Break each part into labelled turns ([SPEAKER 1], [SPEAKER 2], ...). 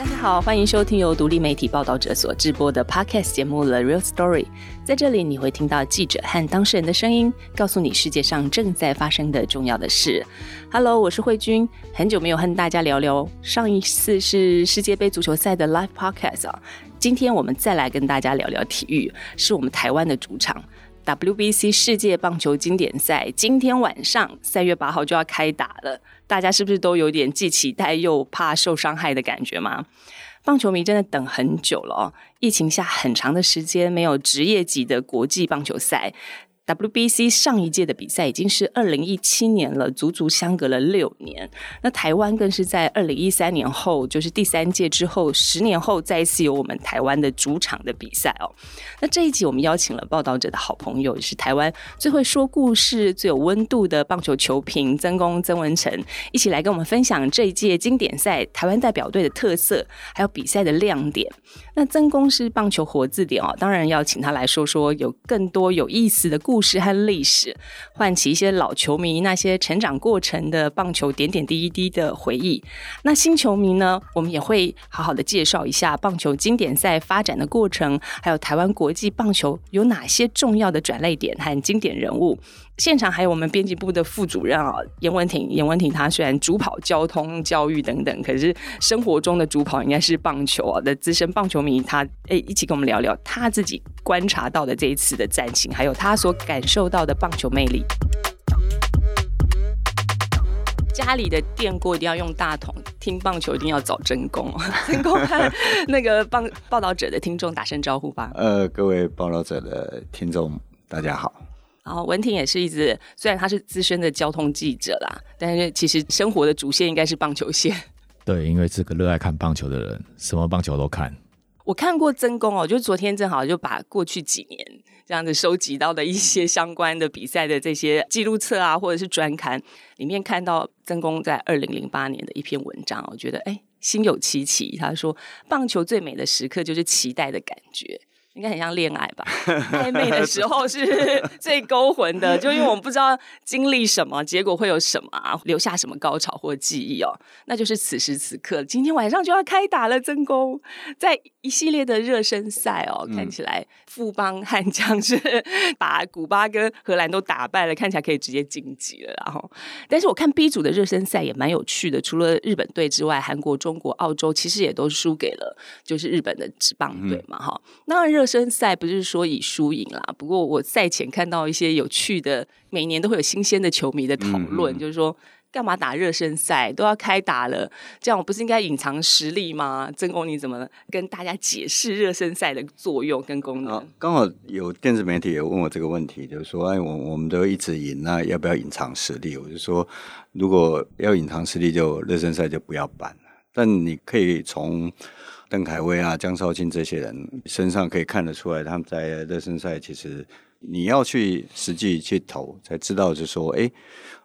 [SPEAKER 1] 大家好，欢迎收听由独立媒体报道者所制播的 Podcast 节目《The Real Story》。在这里，你会听到记者和当事人的声音，告诉你世界上正在发生的重要的事。Hello，我是慧君，很久没有和大家聊聊。上一次是世界杯足球赛的 Live Podcast 啊，今天我们再来跟大家聊聊体育，是我们台湾的主场。WBC 世界棒球经典赛今天晚上三月八号就要开打了，大家是不是都有点既期待又怕受伤害的感觉吗？棒球迷真的等很久了哦，疫情下很长的时间没有职业级的国际棒球赛。WBC 上一届的比赛已经是二零一七年了，足足相隔了六年。那台湾更是在二零一三年后，就是第三届之后，十年后再一次有我们台湾的主场的比赛哦。那这一集我们邀请了报道者的好朋友，也是台湾最会说故事、最有温度的棒球球评曾公曾文成，一起来跟我们分享这一届经典赛台湾代表队的特色，还有比赛的亮点。那曾公是棒球活字典哦，当然要请他来说说有更多有意思的故。故事和历史，唤起一些老球迷那些成长过程的棒球点点滴滴的回忆。那新球迷呢，我们也会好好的介绍一下棒球经典赛发展的过程，还有台湾国际棒球有哪些重要的转类点和经典人物。现场还有我们编辑部的副主任啊，严文婷。严文婷她虽然主跑交通、教育等等，可是生活中的主跑应该是棒球啊的资深棒球迷。他诶，一起跟我们聊聊他自己观察到的这一次的战情，还有他所感受到的棒球魅力。家里的电锅一定要用大桶，听棒球一定要找真功。真功和那个报报道者的听众打声招呼吧。
[SPEAKER 2] 呃，各位报道者的听众，大家好。
[SPEAKER 1] 然后文婷也是一直，虽然他是资深的交通记者啦，但是其实生活的主线应该是棒球线。
[SPEAKER 3] 对，因为是个热爱看棒球的人，什么棒球都看。
[SPEAKER 1] 我看过曾公哦，就昨天正好就把过去几年这样子收集到的一些相关的比赛的这些记录册啊，或者是专刊里面看到曾公在二零零八年的一篇文章，我觉得哎，心有戚戚。他说，棒球最美的时刻就是期待的感觉。应该很像恋爱吧，暧昧的时候是 最勾魂的，就因为我们不知道经历什么，结果会有什么啊，留下什么高潮或记忆哦，那就是此时此刻，今天晚上就要开打了，真功在一系列的热身赛哦，看起来富邦悍将是把古巴跟荷兰都打败了，看起来可以直接晋级了，然后，但是我看 B 组的热身赛也蛮有趣的，除了日本队之外，韩国、中国、澳洲其实也都输给了就是日本的职棒队嘛，哈，那热。热身赛不是说以输赢啦，不过我赛前看到一些有趣的，每年都会有新鲜的球迷的讨论，就是说干嘛打热身赛都要开打了，这样我不是应该隐藏实力吗？曾公你怎么跟大家解释热身赛的作用跟功能？
[SPEAKER 2] 刚好有电子媒体也问我这个问题，就是说，哎，我我们都一直赢，那要不要隐藏实力？我就说，如果要隐藏实力，就热身赛就不要办了。但你可以从。邓凯威啊，江少庆这些人身上可以看得出来，他们在热身赛其实你要去实际去投，才知道就说，哎，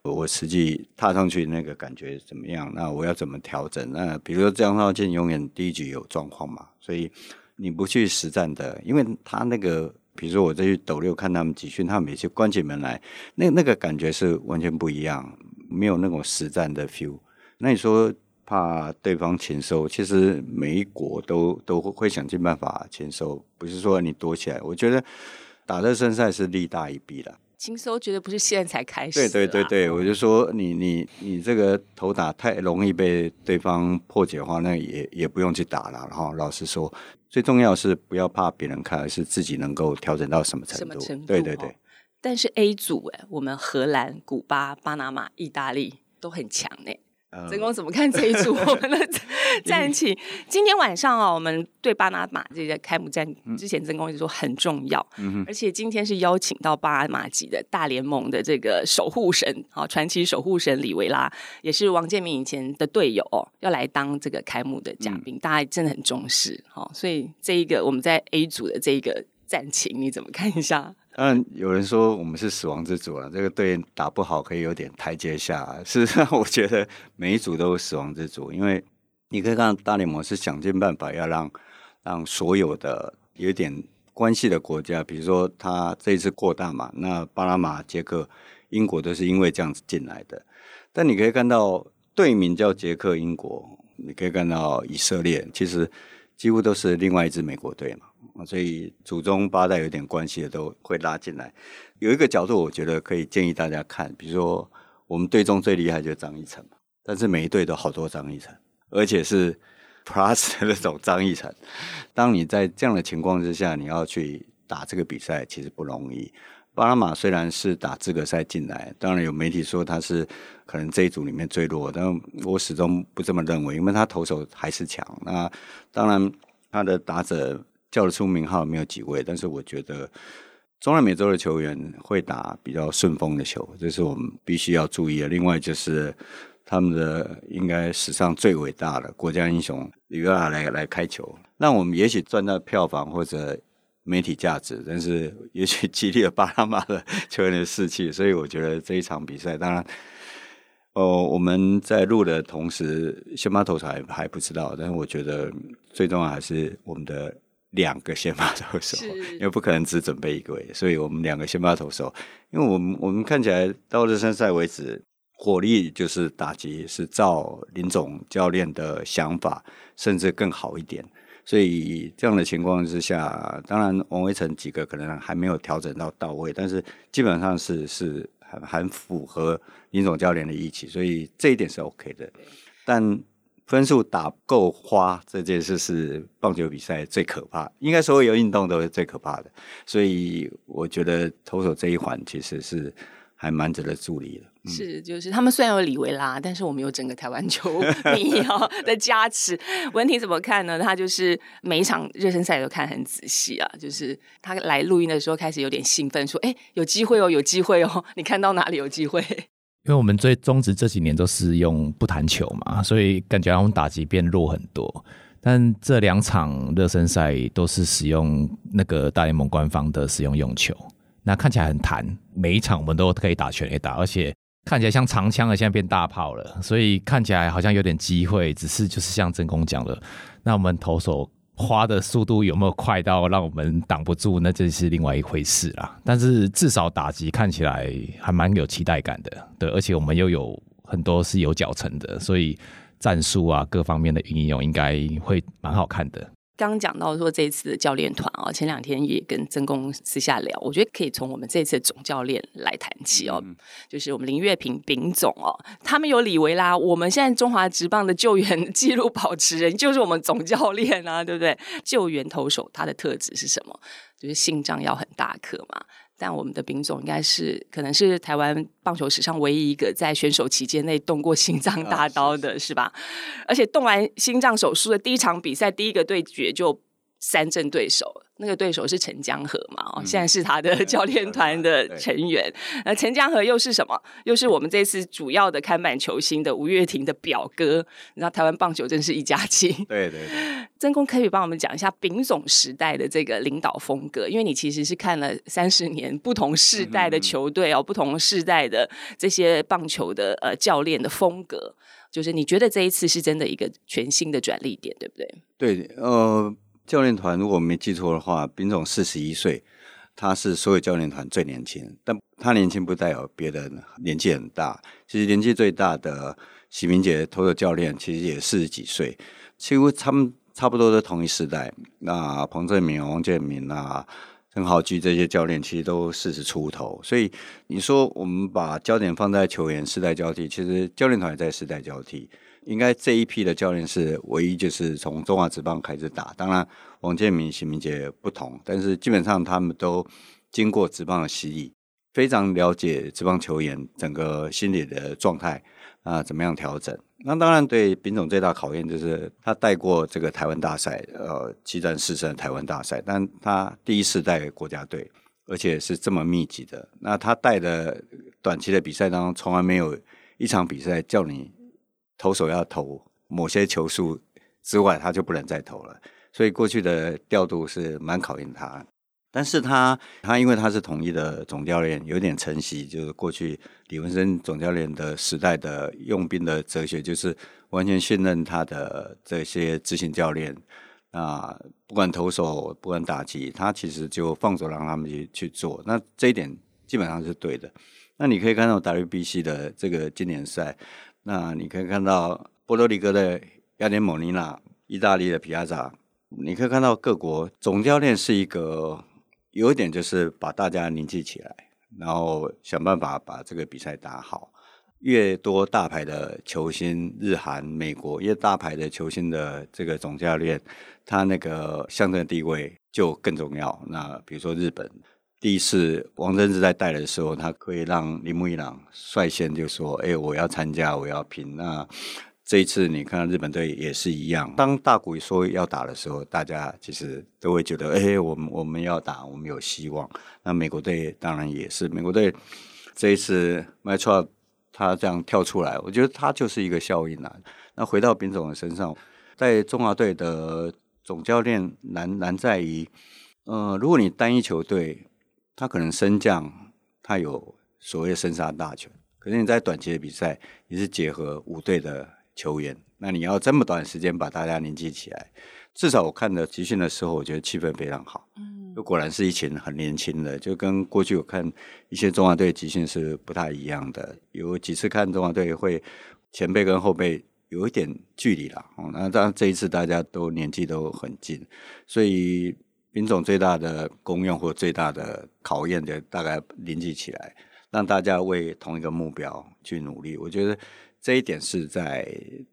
[SPEAKER 2] 我实际踏上去那个感觉怎么样？那我要怎么调整？那比如说江少庆永远第一局有状况嘛，所以你不去实战的，因为他那个，比如说我再去斗六看他们集训，他们每次关起门来，那那个感觉是完全不一样，没有那种实战的 feel。那你说？怕对方签收，其实每一国都都会想尽办法签收，不是说你躲起来。我觉得打热身赛是利大一弊了。
[SPEAKER 1] 签收绝对不是现在才开始。
[SPEAKER 2] 对对对对，我就说你你你这个头打太容易被对方破解的话，那也也不用去打了。然后老实说，最重要是不要怕别人看，而是自己能够调整到什么程度。对对对。
[SPEAKER 1] 但是 A 组哎，我们荷兰、古巴、巴拿马、意大利都很强呢。曾公怎么看这一组 我们的战情？今天晚上啊，我们对巴拿马这个开幕战之前，曾公一直说很重要，而且今天是邀请到巴拿马籍的大联盟的这个守护神啊，传奇守护神里维拉，也是王建民以前的队友，哦要来当这个开幕的嘉宾，大家真的很重视，好，所以这一个我们在 A 组的这一个战情，你怎么看一下？
[SPEAKER 2] 当然，有人说我们是死亡之组啊，这个队打不好可以有点台阶下。事实上，我觉得每一组都是死亡之组，因为你可以看到大联盟是想尽办法要让让所有的有点关系的国家，比如说他这一次扩大嘛，那巴拿马、捷克、英国都是因为这样子进来的。但你可以看到队名叫捷克、英国，你可以看到以色列，其实几乎都是另外一支美国队嘛，所以祖宗八代有点关系的都会拉进来。有一个角度，我觉得可以建议大家看，比如说我们队中最厉害就是张一晨，但是每一队都好多张一晨，而且是 plus 的那种张一晨。当你在这样的情况之下，你要去打这个比赛，其实不容易。巴拿马虽然是打资格赛进来，当然有媒体说他是可能这一组里面最弱，但我始终不这么认为，因为他投手还是强。那当然他的打者叫得出名号没有几位，但是我觉得中南美洲的球员会打比较顺风的球，这是我们必须要注意的。另外就是他们的应该史上最伟大的国家英雄里约亚来来开球，那我们也许赚到票房或者。媒体价值，但是也许 激励了巴拿马的球员的士气，所以我觉得这一场比赛，当然，哦，我们在录的同时，先发投手还还不知道，但是我觉得最重要还是我们的两个先发投手，因为不可能只准备一个位，所以我们两个先发投手，因为我们我们看起来到热身赛为止，火力就是打击是照林总教练的想法，甚至更好一点。所以这样的情况之下，当然王威成几个可能还没有调整到到位，但是基本上是是很很符合林总教练的意气，所以这一点是 OK 的。但分数打够花这件事是棒球比赛最可怕，应该所有运动都是最可怕的。所以我觉得投手这一环其实是。还蛮值得助力
[SPEAKER 1] 的，是就是他们虽然有李维拉，但是我们有整个台湾球 迷哦的加持。文婷怎么看呢？他就是每一场热身赛都看很仔细啊，就是他来录音的时候开始有点兴奋，说：“哎，有机会哦，有机会哦！你看到哪里有机会？”
[SPEAKER 3] 因为我们最宗旨这几年都是用不弹球嘛，所以感觉我们打击变弱很多。但这两场热身赛都是使用那个大联盟官方的使用用球。那看起来很弹，每一场我们都可以打全垒打，而且看起来像长枪的，现在变大炮了，所以看起来好像有点机会。只是就是像真空讲的，那我们投手花的速度有没有快到让我们挡不住？那这是另外一回事啦。但是至少打击看起来还蛮有期待感的，对，而且我们又有很多是有脚程的，所以战术啊各方面的运用应该会蛮好看的。
[SPEAKER 1] 刚讲到说这次的教练团啊，前两天也跟曾公私下聊，我觉得可以从我们这次的总教练来谈起哦，就是我们林月平丙总哦，他们有李维拉，我们现在中华职棒的救援 记录保持人就是我们总教练啊，对不对？救援投手他的特质是什么？就是心脏要很大颗嘛。但我们的丙总应该是可能是台湾棒球史上唯一一个在选手期间内动过心脏大刀的，是吧？而且动完心脏手术的第一场比赛，第一个对决就三阵对手。那个对手是陈江河嘛？哦，现在是他的教练团的成员。那陈江河又是什么？又是我们这次主要的看板球星的吴月婷的表哥。你知道台湾棒球真是一家亲。
[SPEAKER 2] 对对对。
[SPEAKER 1] 曾公可以帮我们讲一下丙总时代的这个领导风格，因为你其实是看了三十年不同世代的球队哦，不同世代的这些棒球的呃教练的风格，就是你觉得这一次是真的一个全新的转捩点，对不对？
[SPEAKER 2] 对，呃。教练团如果没记错的话，丙总四十一岁，他是所有教练团最年轻。但他年轻不代表别的年纪很大。其实年纪最大的许明杰投的教练，其实也四十几岁，几乎他们差不多都同一时代。那彭正明、王建民啊、陈豪基这些教练，其实都四十出头。所以你说我们把焦点放在球员世代交替，其实教练团也在世代交替。应该这一批的教练是唯一，就是从中华职棒开始打。当然，王建民、邢明杰不同，但是基本上他们都经过职棒的洗礼，非常了解职棒球员整个心理的状态啊，怎么样调整。那当然，对丙总最大考验就是他带过这个台湾大赛，呃，七战四胜台湾大赛，但他第一次带国家队，而且是这么密集的。那他带的短期的比赛当中，从来没有一场比赛叫你。投手要投某些球数之外，他就不能再投了。所以过去的调度是蛮考验他。但是他他因为他是统一的总教练，有点承袭就是过去李文生总教练的时代的用兵的哲学，就是完全信任他的这些执行教练。啊，不管投手，不管打击，他其实就放手让他们去去做。那这一点基本上是对的。那你可以看到 WBC 的这个经典赛。那你可以看到波多黎各的雅典莫尼娜、意大利的皮亚扎，你可以看到各国总教练是一个有一点就是把大家凝聚起来，然后想办法把这个比赛打好。越多大牌的球星，日韩、美国越大牌的球星的这个总教练，他那个象征地位就更重要。那比如说日本，第一次王贞治在带的时候，他可以让铃木一朗率先就说：“哎，我要参加，我要拼。”那这一次你看日本队也是一样，当大谷说要打的时候，大家其实都会觉得：“哎，我们我们要打，我们有希望。”那美国队当然也是，美国队这一次 m a t r 他这样跳出来，我觉得他就是一个效应啊。那回到丙总的身上，在中华队的总教练难难在于，呃，如果你单一球队，他可能升降，他有所谓的生杀大权。可是你在短期的比赛，你是结合五队的球员，那你要这么短时间把大家凝聚起来，至少我看的集训的时候，我觉得气氛非常好。嗯。果然是一群很年轻的，就跟过去我看一些中华队集训是不太一样的。有几次看中华队会前辈跟后辈有一点距离了，哦，那当然这一次大家都年纪都很近，所以兵种最大的功用或最大的考验就大概凝聚起来，让大家为同一个目标去努力。我觉得。这一点是在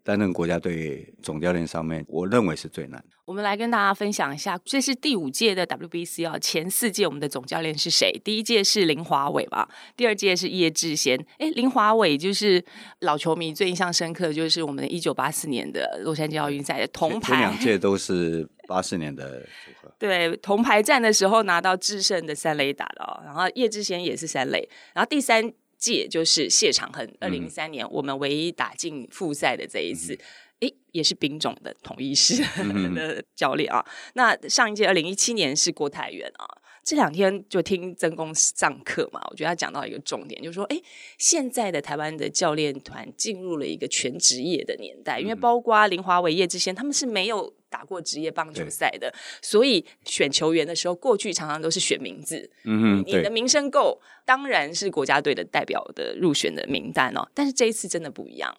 [SPEAKER 2] 担任国家队总教练上面，我认为是最难。
[SPEAKER 1] 我们来跟大家分享一下，这是第五届的 WBC 啊，前四届我们的总教练是谁？第一届是林华伟吧，第二届是叶志贤。哎，林华伟就是老球迷最印象深刻，就是我们一九八四年的洛杉矶奥运赛的铜牌。
[SPEAKER 2] 两届都是八四年的组合。
[SPEAKER 1] 对，铜牌战的时候拿到制胜的三垒打的哦，然后叶志贤也是三垒，然后第三。届就是谢长亨，二零零三年我们唯一打进复赛的这一次，诶，也是兵种的统一师 的教练啊。那上一届二零一七年是郭泰元啊。这两天就听曾公上课嘛，我觉得他讲到一个重点，就是说，哎，现在的台湾的教练团进入了一个全职业的年代，因为包括林华伟、叶志先，他们是没有打过职业棒球赛的，所以选球员的时候，过去常常都是选名字，嗯嗯，你的名声够，当然是国家队的代表的入选的名单哦。但是这一次真的不一样。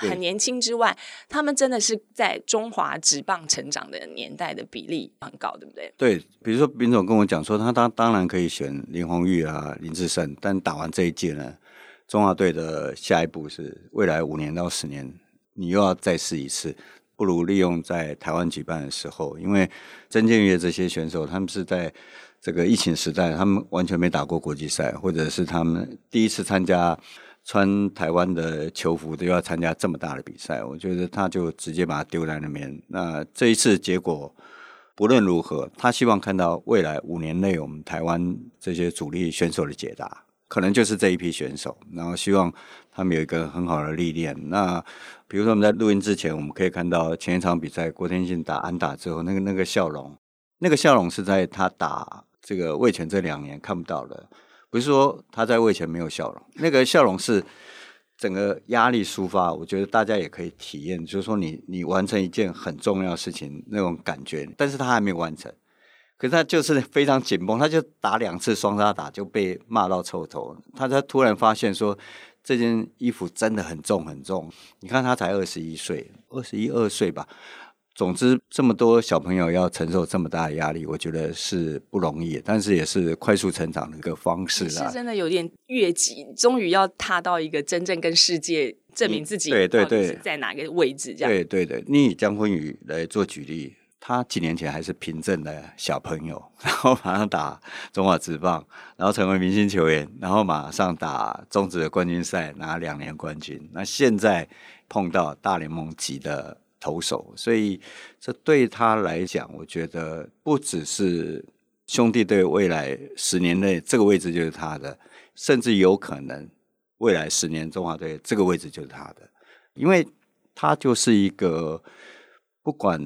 [SPEAKER 1] 很年轻之外，他们真的是在中华职棒成长的年代的比例很高，对不对？
[SPEAKER 2] 对，比如说林总跟我讲说，他当当然可以选林红玉啊、林志胜，但打完这一届呢，中华队的下一步是未来五年到十年，你又要再试一次，不如利用在台湾举办的时候，因为曾建岳这些选手，他们是在这个疫情时代，他们完全没打过国际赛，或者是他们第一次参加。穿台湾的球服都要参加这么大的比赛，我觉得他就直接把它丢在那边。那这一次结果不论如何，他希望看到未来五年内我们台湾这些主力选手的解答，可能就是这一批选手。然后希望他们有一个很好的历练。那比如说我们在录音之前，我们可以看到前一场比赛郭天信打安打之后，那个那个笑容，那个笑容是在他打这个魏权这两年看不到的。不是说他在魏前没有笑容，那个笑容是整个压力抒发。我觉得大家也可以体验，就是说你你完成一件很重要的事情那种感觉，但是他还没有完成，可是他就是非常紧绷，他就打两次双杀打就被骂到臭头。他他突然发现说这件衣服真的很重很重。你看他才二十一岁，二十一二岁吧。总之，这么多小朋友要承受这么大的压力，我觉得是不容易，但是也是快速成长的一个方式
[SPEAKER 1] 啦。是真的有点越级，终于要踏到一个真正跟世界证明自己，
[SPEAKER 2] 对对对，
[SPEAKER 1] 在哪个位置这样？
[SPEAKER 2] 对对对，你以江坤宇来做举例，他几年前还是凭证的小朋友，然后马上打中华职棒，然后成为明星球员，然后马上打中职的冠军赛拿两年冠军。那现在碰到大联盟级的。投手，所以这对他来讲，我觉得不只是兄弟队未来十年内这个位置就是他的，甚至有可能未来十年中华队这个位置就是他的，因为他就是一个不管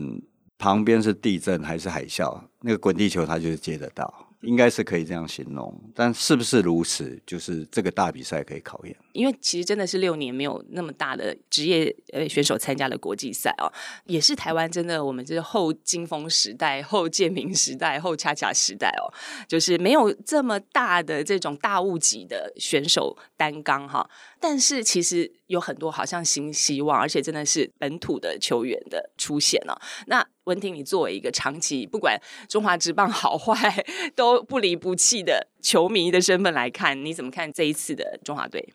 [SPEAKER 2] 旁边是地震还是海啸，那个滚地球它就是接得到，应该是可以这样形容。但是不是如此，就是这个大比赛可以考验。
[SPEAKER 1] 因为其实真的是六年没有那么大的职业呃选手参加了国际赛哦，也是台湾真的我们这是后金峰时代、后建明时代、后恰恰时代哦，就是没有这么大的这种大物级的选手担纲哈。但是其实有很多好像新希望，而且真的是本土的球员的出现了。那文婷，你作为一个长期不管中华职棒好坏 都不离不弃的球迷的身份来看，你怎么看这一次的中华队？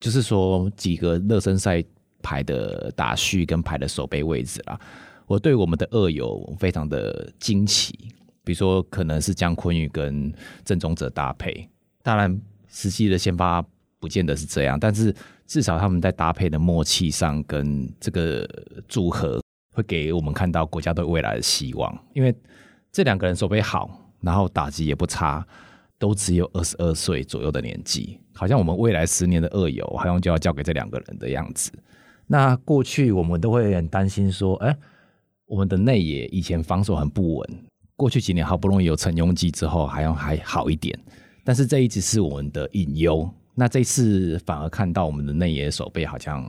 [SPEAKER 3] 就是说几个热身赛排的打序跟排的守备位置啦，我对我们的二友非常的惊奇。比如说，可能是江坤宇跟郑宗哲搭配，当然实际的先发不见得是这样，但是至少他们在搭配的默契上跟这个组合，会给我们看到国家队未来的希望。因为这两个人手背好，然后打击也不差，都只有二十二岁左右的年纪。好像我们未来十年的恶友，好像就要交给这两个人的样子。那过去我们都会很担心说，哎，我们的内野以前防守很不稳，过去几年好不容易有陈庸基之后，好像还好一点。但是这一直是我们的隐忧。那这次反而看到我们的内野守备好像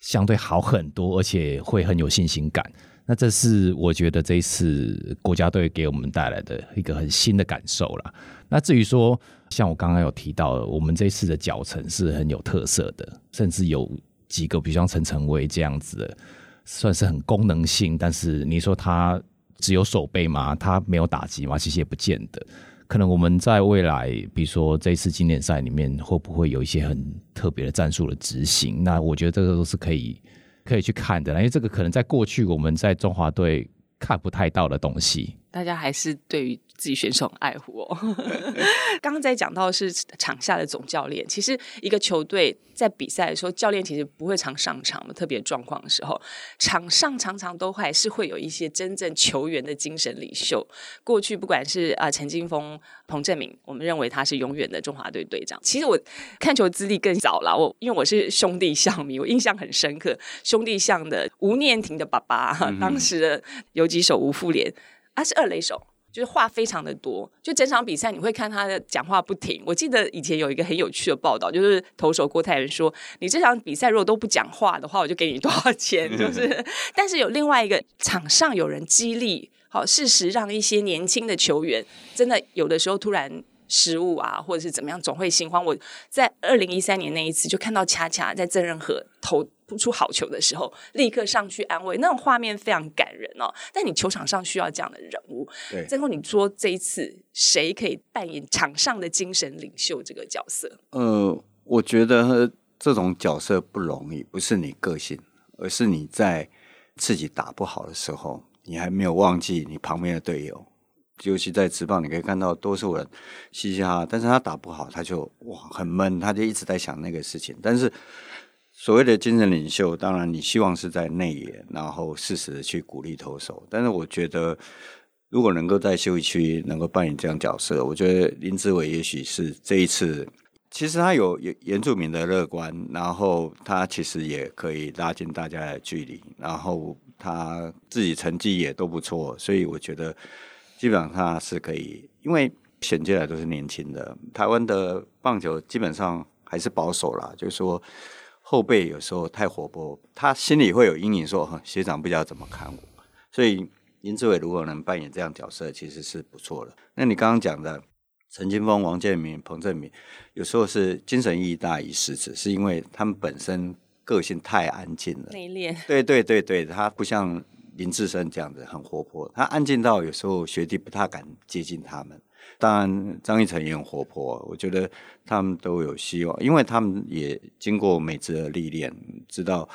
[SPEAKER 3] 相对好很多，而且会很有信心感。那这是我觉得这一次国家队给我们带来的一个很新的感受了。那至于说，像我刚刚有提到，我们这次的脚程是很有特色的，甚至有几个，比如像陈晨威这样子的，算是很功能性。但是你说他只有手背吗？他没有打击吗？其实也不见得。可能我们在未来，比如说这次经典赛里面，会不会有一些很特别的战术的执行？那我觉得这个都是可以可以去看的，因为这个可能在过去我们在中华队看不太到的东西。
[SPEAKER 1] 大家还是对于自己选手很爱护哦。刚刚在讲到是场下的总教练，其实一个球队在比赛的时候，教练其实不会常上场的。特别状况的时候，场上常常都还是会有一些真正球员的精神领袖。过去不管是啊陈金峰、彭正明，我们认为他是永远的中华队队长。其实我看球资历更早了，我因为我是兄弟象迷，我印象很深刻。兄弟象的吴念婷的爸爸，当时的游击手吴富连。他是二垒手，就是话非常的多，就整场比赛你会看他的讲话不停。我记得以前有一个很有趣的报道，就是投手郭泰仁说：“你这场比赛如果都不讲话的话，我就给你多少钱。”就是，但是有另外一个场上有人激励，好事实让一些年轻的球员真的有的时候突然失误啊，或者是怎么样，总会心慌。我在二零一三年那一次就看到恰恰在郑仁和投。不出好球的时候，立刻上去安慰，那种画面非常感人哦。但你球场上需要这样的人物。
[SPEAKER 2] 对，
[SPEAKER 1] 最后你说这一次谁可以扮演场上的精神领袖这个角色？
[SPEAKER 2] 呃，我觉得这种角色不容易，不是你个性，而是你在自己打不好的时候，你还没有忘记你旁边的队友。尤其在职棒，你可以看到多数人嘻嘻哈哈，但是他打不好，他就哇很闷，他就一直在想那个事情，但是。所谓的精神领袖，当然你希望是在内野，然后适时的去鼓励投手。但是我觉得，如果能够在休息区能够扮演这样角色，我觉得林志伟也许是这一次，其实他有原原住民的乐观，然后他其实也可以拉近大家的距离，然后他自己成绩也都不错，所以我觉得基本上他是可以，因为选进来都是年轻的，台湾的棒球基本上还是保守啦，就是说。后辈有时候太活泼，他心里会有阴影，说学长不知道怎么看我。所以林志伟如果能扮演这样角色，其实是不错的。那你刚刚讲的陈金峰、王建民、彭正明，有时候是精神意义大于实质，是因为他们本身个性太安静了，
[SPEAKER 1] 内敛。
[SPEAKER 2] 对对对对，他不像林志升这样子很活泼，他安静到有时候学弟不太敢接近他们。当然，张一成也很活泼，我觉得他们都有希望，因为他们也经过每次的历练，知道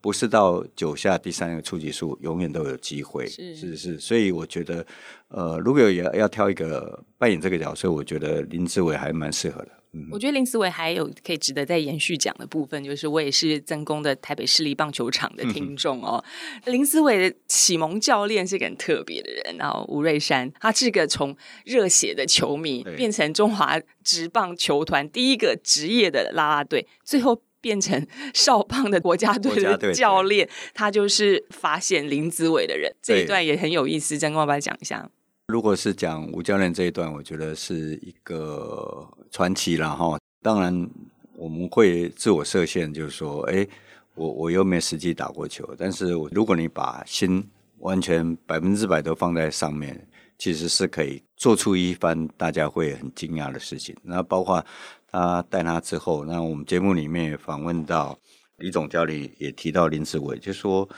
[SPEAKER 2] 不是到九下第三个初级数永远都有机会，
[SPEAKER 1] 是
[SPEAKER 2] 是是，所以我觉得，呃，如果要要挑一个扮演这个角色，我觉得林志伟还蛮适合的。
[SPEAKER 1] 我觉得林思维还有可以值得再延续讲的部分，就是我也是曾公的台北市立棒球场的听众哦。林思维的启蒙教练是个很特别的人，然后吴瑞山，他是个从热血的球迷变成中华职棒球团第一个职业的啦啦队，最后变成 少棒的国家队的教练，他就是发现林子伟的人。这一段也很有意思，曾公要不要讲一下？
[SPEAKER 2] 如果是讲吴教练这一段，我觉得是一个传奇了哈。当然，我们会自我设限，就是说，哎，我我又没实际打过球，但是我如果你把心完全百分之百都放在上面，其实是可以做出一番大家会很惊讶的事情。那包括他带他之后，那我们节目里面也访问到李总教练，也提到林志伟，就说。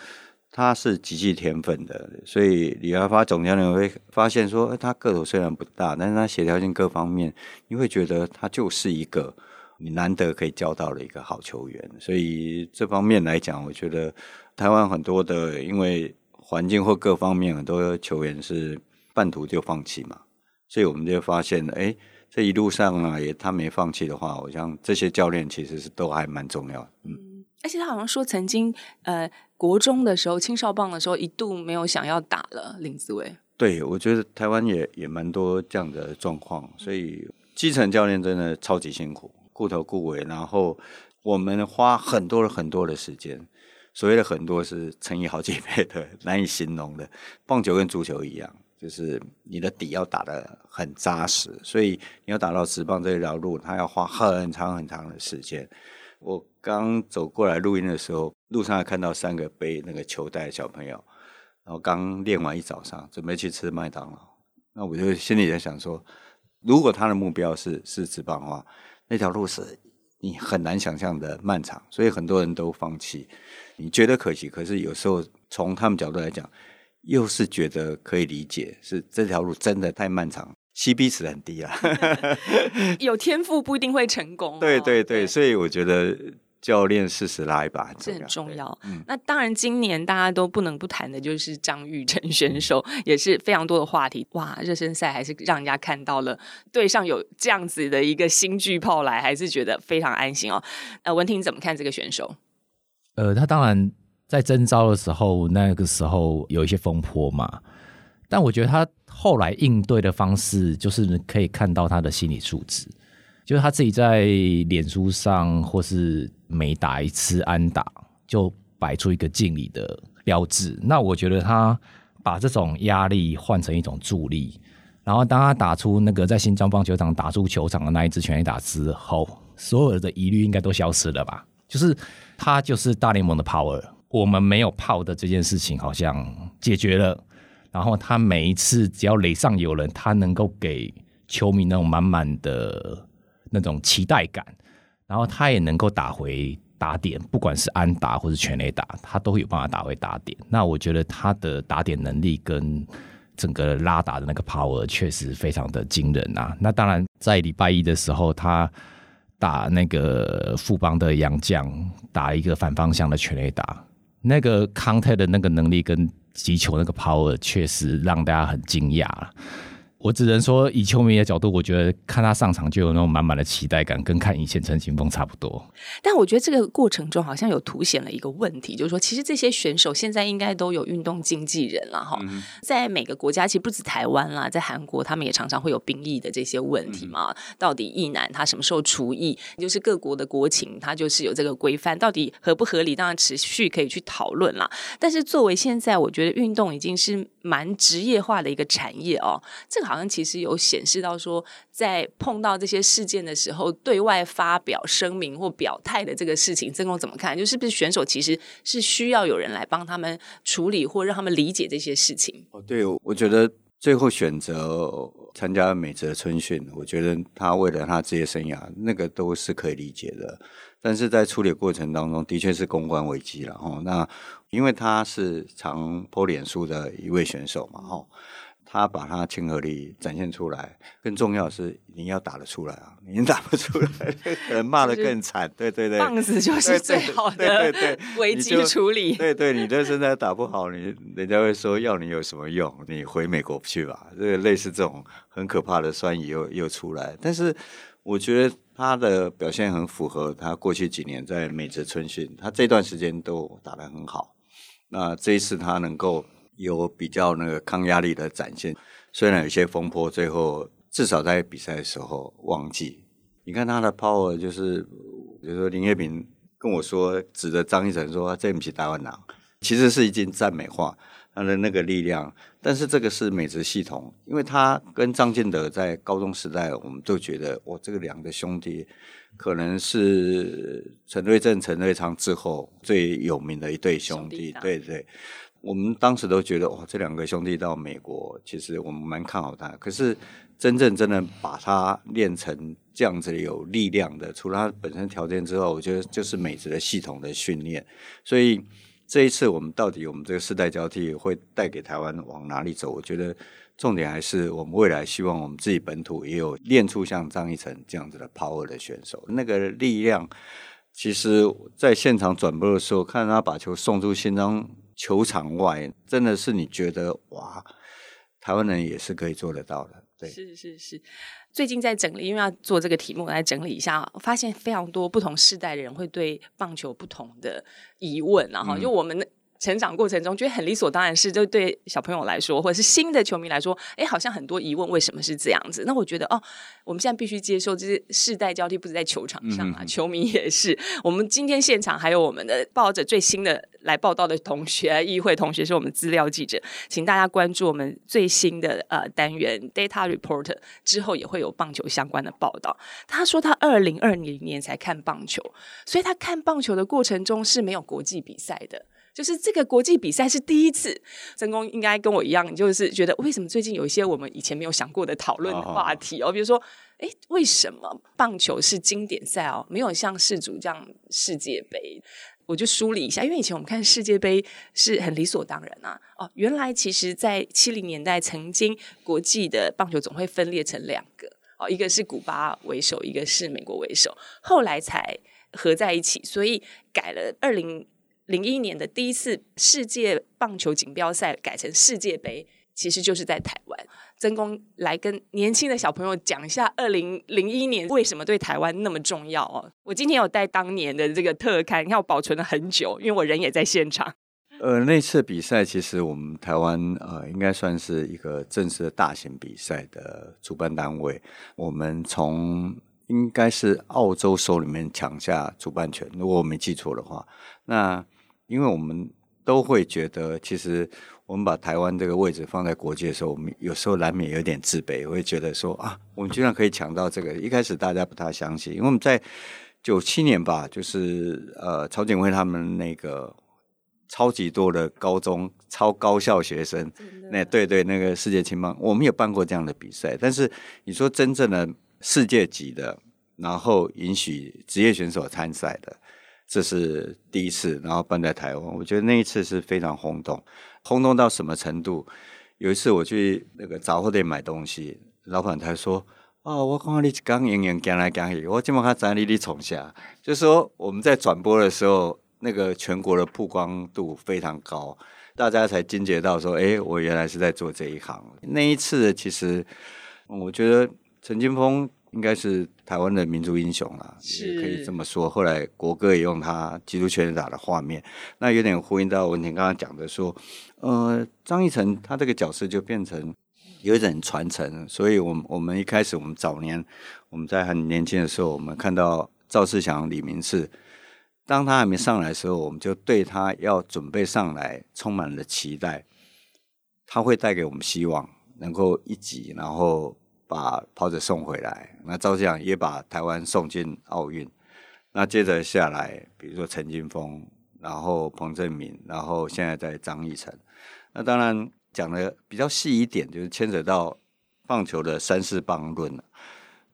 [SPEAKER 2] 他是极具天分的，所以李亚发总教练会发现说，他个头虽然不大，但是他协调性各方面，你会觉得他就是一个你难得可以教到的一个好球员。所以这方面来讲，我觉得台湾很多的因为环境或各方面很多球员是半途就放弃嘛，所以我们就发现，哎，这一路上啊，也他没放弃的话，我想这些教练其实是都还蛮重要。嗯，
[SPEAKER 1] 而且他好像说曾经呃。国中的时候，青少棒的时候，一度没有想要打了。林子伟，
[SPEAKER 2] 对我觉得台湾也也蛮多这样的状况，所以基层教练真的超级辛苦，顾头顾尾，然后我们花很多很多的时间，所谓的很多是乘以好几倍的，难以形容的。棒球跟足球一样，就是你的底要打得很扎实，所以你要打到直棒这条路，它要花很长很长的时间。我刚走过来录音的时候，路上还看到三个背那个球袋的小朋友，然后刚练完一早上，准备去吃麦当劳。那我就心里在想说，如果他的目标是是直棒的话，那条路是你很难想象的漫长，所以很多人都放弃。你觉得可惜，可是有时候从他们角度来讲，又是觉得可以理解，是这条路真的太漫长。C B 值很低啊，
[SPEAKER 1] 有天赋不一定会成功。
[SPEAKER 2] 对对对，所以我觉得教练适时拉一把
[SPEAKER 1] 这很重要。那当然，今年大家都不能不谈的就是张玉成选手，也是非常多的话题。哇，热身赛还是让人家看到了队上有这样子的一个新巨炮来，还是觉得非常安心哦。呃，文婷怎么看这个选手？
[SPEAKER 3] 呃，他当然在征招的时候，那个时候有一些风波嘛。但我觉得他后来应对的方式，就是可以看到他的心理素质，就是他自己在脸书上，或是每打一次安打，就摆出一个敬礼的标志。那我觉得他把这种压力换成一种助力，然后当他打出那个在新疆棒球场打出球场的那一支全垒打之后，所有的疑虑应该都消失了吧？就是他就是大联盟的 power，我们没有炮的这件事情好像解决了。然后他每一次只要垒上有人，他能够给球迷那种满满的那种期待感，然后他也能够打回打点，不管是安打或是全垒打，他都有办法打回打点。那我觉得他的打点能力跟整个拉打的那个 power 确实非常的惊人啊！那当然在礼拜一的时候，他打那个富邦的杨将，打一个反方向的全垒打，那个康泰的那个能力跟。击球那个 power 确实让大家很惊讶我只能说，以球迷的角度，我觉得看他上场就有那种满满的期待感，跟看以前陈清峰差不多。
[SPEAKER 1] 但我觉得这个过程中好像有凸显了一个问题，就是说，其实这些选手现在应该都有运动经纪人了哈。在每个国家，其实不止台湾啦，在韩国他们也常常会有兵役的这些问题嘛。到底役男他什么时候除役？就是各国的国情，他就是有这个规范，到底合不合理？当然持续可以去讨论啦。但是作为现在，我觉得运动已经是蛮职业化的一个产业哦，这个。好像其实有显示到说，在碰到这些事件的时候，对外发表声明或表态的这个事情，曾公怎么看？就是不是选手其实是需要有人来帮他们处理，或让他们理解这些事情？
[SPEAKER 2] 哦，对，我觉得最后选择参加美泽春训，我觉得他为了他职业生涯，那个都是可以理解的。但是在处理过程当中，的确是公关危机了哦。那因为他是常泼脸书的一位选手嘛，哈。他把他亲和力展现出来，更重要是你要打得出来啊！你打不出来，可能骂得更惨。对对对，
[SPEAKER 1] 棒子就是最好的对对危机处理。
[SPEAKER 2] 对对，你的身材打不好，你人家会说要你有什么用？你回美国去吧。这个类似这种很可怕的酸语又又出来。但是我觉得他的表现很符合他过去几年在美职春训，他这段时间都打得很好。那这一次他能够。有比较那个抗压力的展现，虽然有些风波，最后至少在比赛的时候忘记。你看他的 power，就是比如说林月平跟我说，指着张一晨说：“这不起台湾人，其实是已经赞美化他的那个力量。但是这个是美职系统，因为他跟张建德在高中时代，我们都觉得，我这个两个兄弟可能是陈瑞正、陈瑞昌之后最有名的一对兄弟。对对，我们当时都觉得，哇，这两个兄弟到美国，其实我们蛮看好他。可是真正真的把他练成这样子有力量的，除了他本身条件之外，我觉得就是美职的系统的训练，所以。这一次，我们到底我们这个世代交替会带给台湾往哪里走？我觉得重点还是我们未来希望我们自己本土也有练出像张一成这样子的 power 的选手，那个力量，其实在现场转播的时候，看他把球送出新庄球场外，真的是你觉得哇，台湾人也是可以做得到的。对，
[SPEAKER 1] 是是是。最近在整理，因为要做这个题目，来整理一下，发现非常多不同世代的人会对棒球不同的疑问，然后就我们成长过程中觉得很理所当然，是就对小朋友来说，或者是新的球迷来说，哎，好像很多疑问，为什么是这样子？那我觉得哦，我们现在必须接受，就是世代交替，不止在球场上啊，球迷也是。我们今天现场还有我们的抱着最新的。来报道的同学，议会同学是我们资料记者，请大家关注我们最新的呃单元 Data Reporter，之后也会有棒球相关的报道。他说他二零二零年才看棒球，所以他看棒球的过程中是没有国际比赛的，就是这个国际比赛是第一次。曾公应该跟我一样，就是觉得为什么最近有一些我们以前没有想过的讨论话题哦，比如说，哎，为什么棒球是经典赛哦，没有像世足这样世界杯？我就梳理一下，因为以前我们看世界杯是很理所当然啊。哦，原来其实，在七零年代，曾经国际的棒球总会分裂成两个，哦，一个是古巴为首，一个是美国为首，后来才合在一起，所以改了二零零一年的第一次世界棒球锦标赛改成世界杯，其实就是在台湾。曾公来跟年轻的小朋友讲一下，二零零一年为什么对台湾那么重要哦。我今天有带当年的这个特刊，你看我保存了很久，因为我人也在现场。
[SPEAKER 2] 呃，那次比赛其实我们台湾呃应该算是一个正式的大型比赛的主办单位，我们从应该是澳洲手里面抢下主办权，如果我没记错的话。那因为我们都会觉得，其实。我们把台湾这个位置放在国际的时候，我们有时候难免有点自卑，会觉得说啊，我们居然可以抢到这个。一开始大家不太相信，因为我们在九七年吧，就是呃，曹景辉他们那个超级多的高中超高校学生，那对对，那个世界青棒，我们有办过这样的比赛。但是你说真正的世界级的，然后允许职业选手参赛的，这是第一次，然后办在台湾，我觉得那一次是非常轰动。轰动到什么程度？有一次我去那个杂货店买东西，老板他说：“哦，我看你刚营营讲来讲去，我今晚看在你你冲下。”就说我们在转播的时候，那个全国的曝光度非常高，大家才惊觉到说：“哎，我原来是在做这一行。”那一次其实，我觉得陈金峰。应该是台湾的民族英雄了，也可以这么说。后来国歌也用他基督全打的画面，那有点呼应到文婷刚刚讲的说，呃，张义成他这个角色就变成有一点传承。所以，我我们一开始我们早年我们在很年轻的时候，我们看到赵世强、李明志，当他还没上来的时候，我们就对他要准备上来充满了期待，他会带给我们希望，能够一级，然后。把跑者送回来，那赵志阳也把台湾送进奥运。那接着下来，比如说陈金峰，然后彭正明，然后现在在张义成。那当然讲的比较细一点，就是牵扯到棒球的三四棒论了。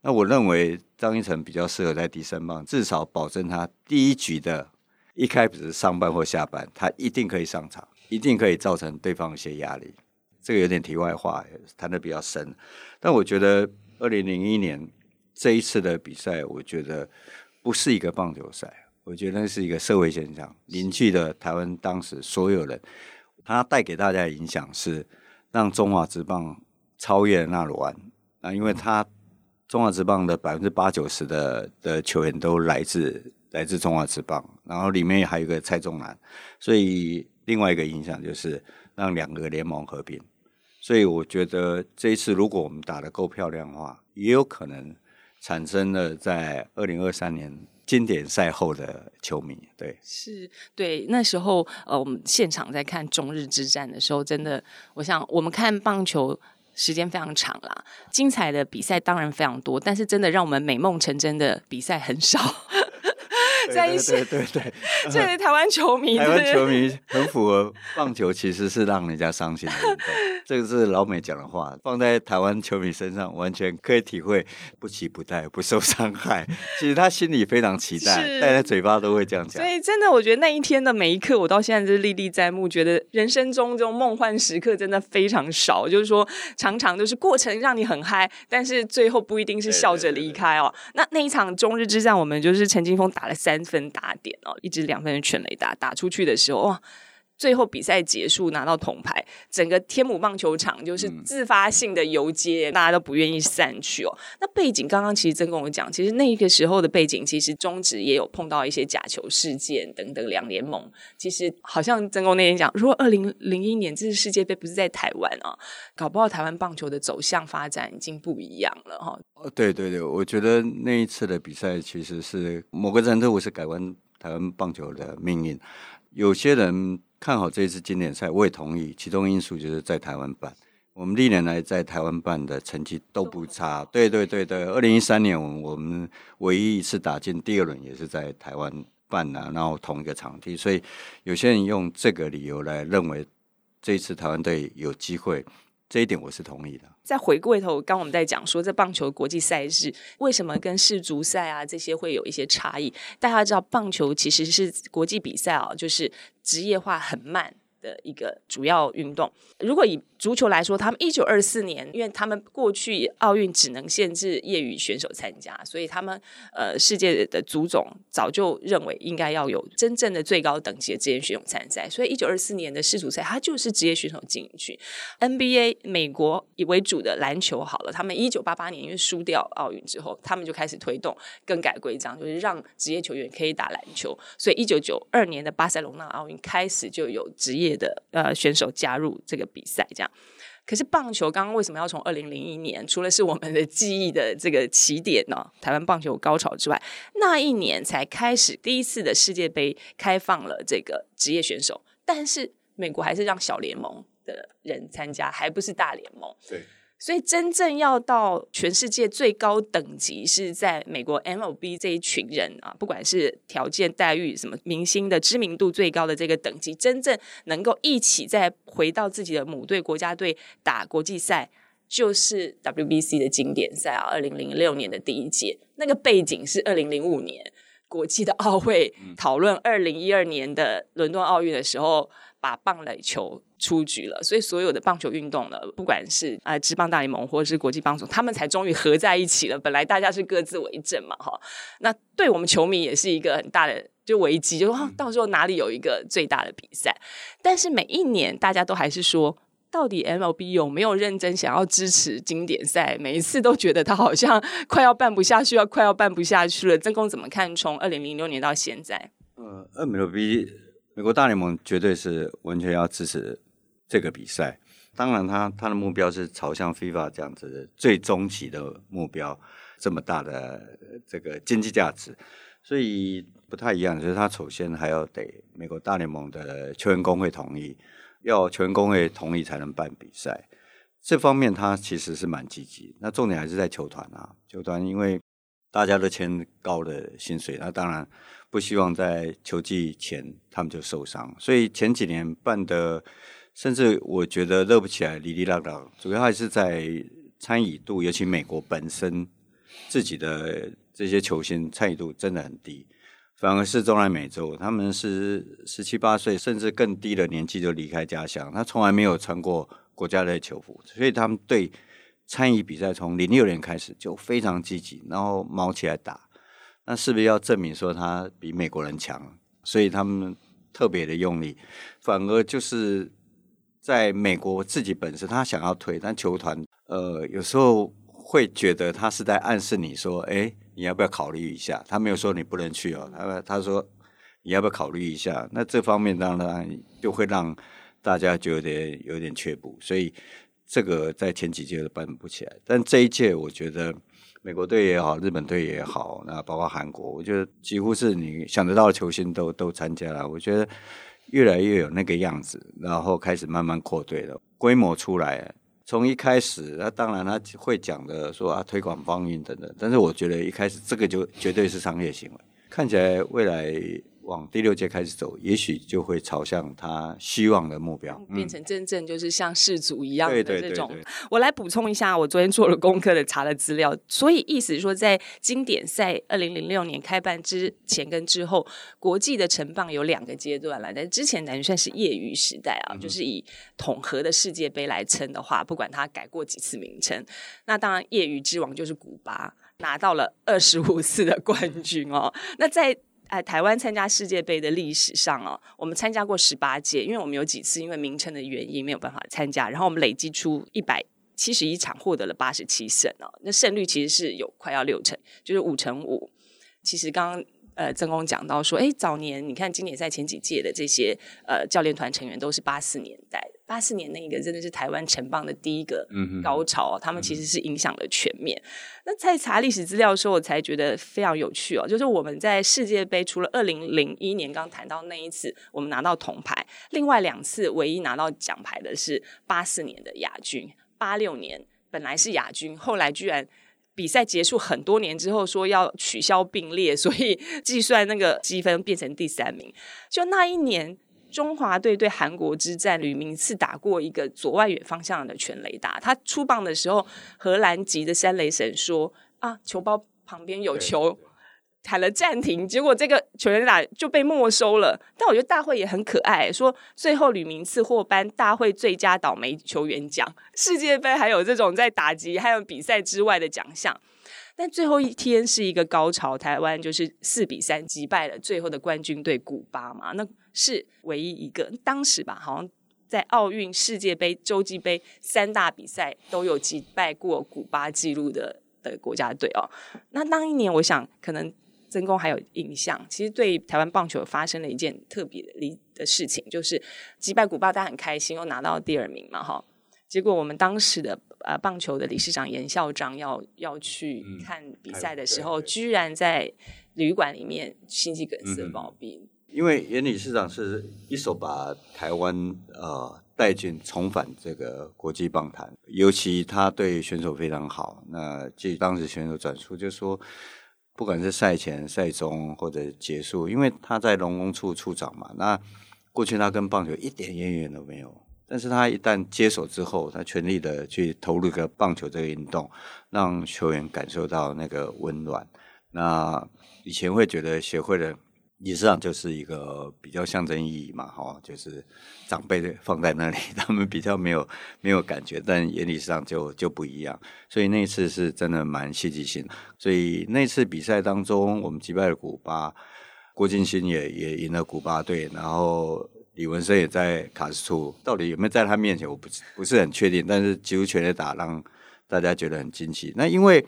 [SPEAKER 2] 那我认为张一成比较适合在第三棒，至少保证他第一局的一开始上半或下半，他一定可以上场，一定可以造成对方一些压力。这个有点题外话，谈的比较深。但我觉得二零零一年这一次的比赛，我觉得不是一个棒球赛，我觉得那是一个社会现象，凝聚了台湾当时所有人。它带给大家的影响是让中华职棒超越纳罗湾啊，因为他中华职棒的百分之八九十的的球员都来自来自中华职棒，然后里面还有一个蔡仲南，所以另外一个影响就是让两个联盟合并。所以我觉得这一次，如果我们打得够漂亮的话，也有可能产生了在二零二三年经典赛后的球迷。对，
[SPEAKER 1] 是对那时候呃，我们现场在看中日之战的时候，真的，我想我们看棒球时间非常长啦，精彩的比赛当然非常多，但是真的让我们美梦成真的比赛很少。在一些
[SPEAKER 2] 对对对，
[SPEAKER 1] 这是台湾球迷，
[SPEAKER 2] 台湾球迷很符合棒球，其实是让人家伤心的运动。这个是老美讲的话，放在台湾球迷身上，完全可以体会不期不待，不受伤害。其实他心里非常期待，但他嘴巴都会这样讲。
[SPEAKER 1] 所以真的，我觉得那一天的每一刻，我到现在是历历在目，觉得人生中这种梦幻时刻真的非常少。就是说，常常都是过程让你很嗨，但是最后不一定是笑着离开哦。那那一场中日之战，我们就是陈金峰打了三分打点哦，一支两分的全雷打打出去的时候，哇！最后比赛结束拿到铜牌，整个天母棒球场就是自发性的游街，大家都不愿意散去哦。那背景刚刚其实曾跟我讲，其实那个时候的背景，其实中职也有碰到一些假球事件等等，两联盟其实好像曾公那天讲，如果二零零一年这次世界杯不是在台湾啊，搞不好台湾棒球的走向发展已经不一样了哈。
[SPEAKER 2] 哦，对对对，我觉得那一次的比赛其实是某个程度是改观台湾棒球的命运。有些人看好这一次经典赛，我也同意。其中因素就是在台湾办，我们历年来在台湾办的成绩都不差。对对对对，二零一三年我们唯一一次打进第二轮也是在台湾办的，然后同一个场地。所以有些人用这个理由来认为这一次台湾队有机会。这一点我是同意的。
[SPEAKER 1] 再回过头，刚我们在讲说，这棒球国际赛事为什么跟世足赛啊这些会有一些差异？大家知道，棒球其实是国际比赛啊，就是职业化很慢。的一个主要运动。如果以足球来说，他们一九二四年，因为他们过去奥运只能限制业余选手参加，所以他们呃世界的足总早就认为应该要有真正的最高等级的职业选手参赛。所以一九二四年的世足赛，它就是职业选手进去。NBA 美国以为主的篮球好了，他们一九八八年因为输掉奥运之后，他们就开始推动更改规章，就是让职业球员可以打篮球。所以一九九二年的巴塞隆那奥运开始就有职业。的呃选手加入这个比赛，这样。可是棒球刚刚为什么要从二零零一年，除了是我们的记忆的这个起点呢？台湾棒球高潮之外，那一年才开始第一次的世界杯开放了这个职业选手，但是美国还是让小联盟的人参加，还不是大联盟。
[SPEAKER 2] 对。
[SPEAKER 1] 所以真正要到全世界最高等级，是在美国 MLB 这一群人啊，不管是条件待遇、什么明星的知名度最高的这个等级，真正能够一起再回到自己的母队国家队打国际赛，就是 WBC 的经典赛啊，二零零六年的第一届，那个背景是二零零五年国际的奥会讨论二零一二年的伦敦奥运的时候。把棒垒球出局了，所以所有的棒球运动呢，不管是啊职棒大联盟或者是国际棒总，他们才终于合在一起了。本来大家是各自为政嘛，哈，那对我们球迷也是一个很大的就危机，就说到时候哪里有一个最大的比赛？但是每一年大家都还是说，到底 MLB 有没有认真想要支持经典赛？每一次都觉得他好像 快要办不下去，要快要办不下去了。曾公怎么看？从二零零六年到现在，
[SPEAKER 2] 呃，MLB。美国大联盟绝对是完全要支持这个比赛，当然，他他的目标是朝向 FIFA 这样子的最终极的目标，这么大的这个经济价值，所以不太一样。就是他首先还要得美国大联盟的球员工会同意，要球员工会同意才能办比赛。这方面他其实是蛮积极。那重点还是在球团啊，球团因为大家都签高的薪水，那当然。不希望在球季前他们就受伤，所以前几年办的，甚至我觉得热不起来，哩哩啦啦，主要还是在参与度，尤其美国本身自己的这些球星参与度真的很低，反而是中南美洲，他们是十七八岁甚至更低的年纪就离开家乡，他从来没有穿过国家队球服，所以他们对参与比赛从零六年开始就非常积极，然后毛起来打。那是不是要证明说他比美国人强？所以他们特别的用力，反而就是在美国自己本身他想要推，但球团呃有时候会觉得他是在暗示你说，哎，你要不要考虑一下？他没有说你不能去哦，他他说你要不要考虑一下？那这方面当然就会让大家觉得有点却步，所以这个在前几届都办不起来，但这一届我觉得。美国队也好，日本队也好，那包括韩国，我觉得几乎是你想得到的球星都都参加了。我觉得越来越有那个样子，然后开始慢慢扩队了，规模出来。从一开始，那当然他会讲的说啊，推广方运等等，但是我觉得一开始这个就绝对是商业行为，看起来未来。往第六届开始走，也许就会朝向他希望的目标，
[SPEAKER 1] 变成真正就是像世祖一样的这种。我来补充一下，我昨天做了功课的查了资料，所以意思是说，在经典赛二零零六年开办之前跟之后，国际的成棒有两个阶段了。但之前等于算是业余时代啊，就是以统合的世界杯来称的话，不管他改过几次名称，那当然业余之王就是古巴拿到了二十五次的冠军哦。那在哎，台湾参加世界杯的历史上哦，我们参加过十八届，因为我们有几次因为名称的原因没有办法参加，然后我们累积出一百七十一场，获得了八十七胜哦，那胜率其实是有快要六成，就是五成五。其实刚刚。呃，曾公讲到说，哎，早年你看经典赛前几届的这些呃教练团成员都是八四年代，八四年那一个真的是台湾城邦的第一个高潮，他们其实是影响了全面。那在查历史资料的时候，我才觉得非常有趣哦，就是我们在世界杯除了二零零一年刚谈到那一次我们拿到铜牌，另外两次唯一拿到奖牌的是八四年的亚军，八六年本来是亚军，后来居然。比赛结束很多年之后，说要取消并列，所以计算那个积分变成第三名。就那一年，中华队对韩国之战，吕明次打过一个左外远方向的全雷达。他出棒的时候，荷兰籍的三雷神说：“啊，球包旁边有球。”喊了暂停，结果这个球员打就被没收了。但我觉得大会也很可爱，说最后吕明次获颁大会最佳倒霉球员奖。世界杯还有这种在打击还有比赛之外的奖项。但最后一天是一个高潮，台湾就是四比三击败了最后的冠军队古巴嘛，那是唯一一个当时吧，好像在奥运、世界杯、洲际杯三大比赛都有击败过古巴纪录的的国家队哦。那当一年，我想可能。曾公还有印象，其实对台湾棒球发生了一件特别的的事情，就是击败古巴，大家很开心，又拿到第二名嘛，哈。结果我们当时的呃棒球的理事长严校长要要去看比赛的时候，居然在旅馆里面心肌梗塞暴毙。
[SPEAKER 2] 因为严理事长是一手把台湾呃带进重返这个国际棒坛，尤其他对选手非常好。那据当时选手转述，就说。不管是赛前、赛中或者结束，因为他在龙工处处长嘛，那过去他跟棒球一点渊源都没有。但是他一旦接手之后，他全力的去投入一个棒球这个运动，让球员感受到那个温暖。那以前会觉得协会的。理事长就是一个比较象征意义嘛，哈，就是长辈放在那里，他们比较没有没有感觉，但眼理上就就不一样。所以那次是真的蛮戏剧性。所以那次比赛当中，我们击败了古巴，郭敬欣也也赢了古巴队，然后李文生也在卡斯处，到底有没有在他面前，我不不是很确定。但是几乎全力打，让大家觉得很惊奇。那因为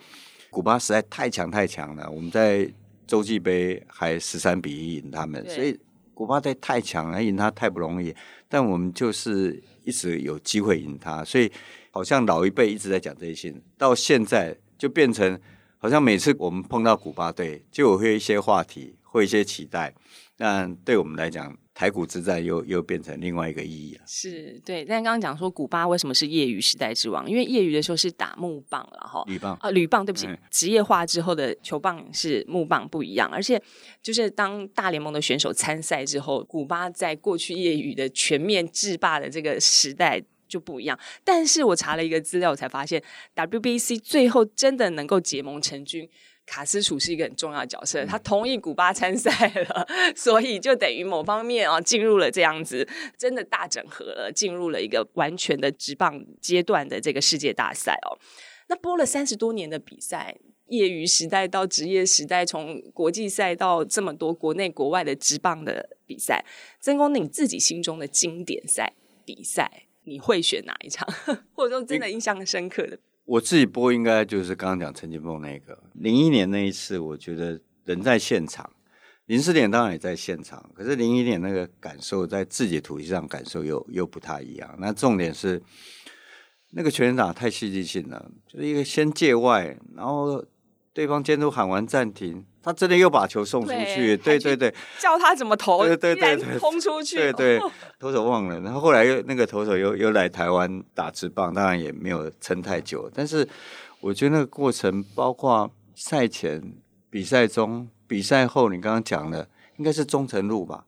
[SPEAKER 2] 古巴实在太强太强了，我们在。洲际杯还十三比一赢他们，所以古巴队太强了，赢他太不容易。但我们就是一直有机会赢他，所以好像老一辈一直在讲这些，到现在就变成好像每次我们碰到古巴队，就会一些话题，会一些期待。那对我们来讲，台股之战又又变成另外一个意义了。
[SPEAKER 1] 是对，但刚刚讲说古巴为什么是业余时代之王？因为业余的时候是打木棒了哈，
[SPEAKER 2] 铝棒
[SPEAKER 1] 啊，铝棒对不起，职业化之后的球棒是木棒不一样，而且就是当大联盟的选手参赛之后，古巴在过去业余的全面制霸的这个时代就不一样。但是我查了一个资料，我才发现 WBC 最后真的能够结盟成军。卡斯楚是一个很重要的角色，他同意古巴参赛了，所以就等于某方面啊进入了这样子真的大整合了，进入了一个完全的直棒阶段的这个世界大赛哦。那播了三十多年的比赛，业余时代到职业时代，从国际赛到这么多国内国外的直棒的比赛，曾公你自己心中的经典赛比赛，你会选哪一场？或者说真的印象深刻的？
[SPEAKER 2] 我自己播应该就是刚刚讲陈金凤那个零一年那一次，我觉得人在现场，零四年当然也在现场，可是零一年那个感受在自己的土地上感受又又不太一样。那重点是那个全员打太戏剧性了，就是一个先界外，然后对方监督喊完暂停，他真的又把球送出去，对对对，
[SPEAKER 1] 叫他怎么投，
[SPEAKER 2] 对对对对，
[SPEAKER 1] 轰出去，
[SPEAKER 2] 对对，投手忘了，然后后来又那个投手又又来台湾打直棒，当然也没有撑太久，但是我觉得那个过程，包括赛前、比赛中、比赛后，你刚刚讲的应该是中城路吧，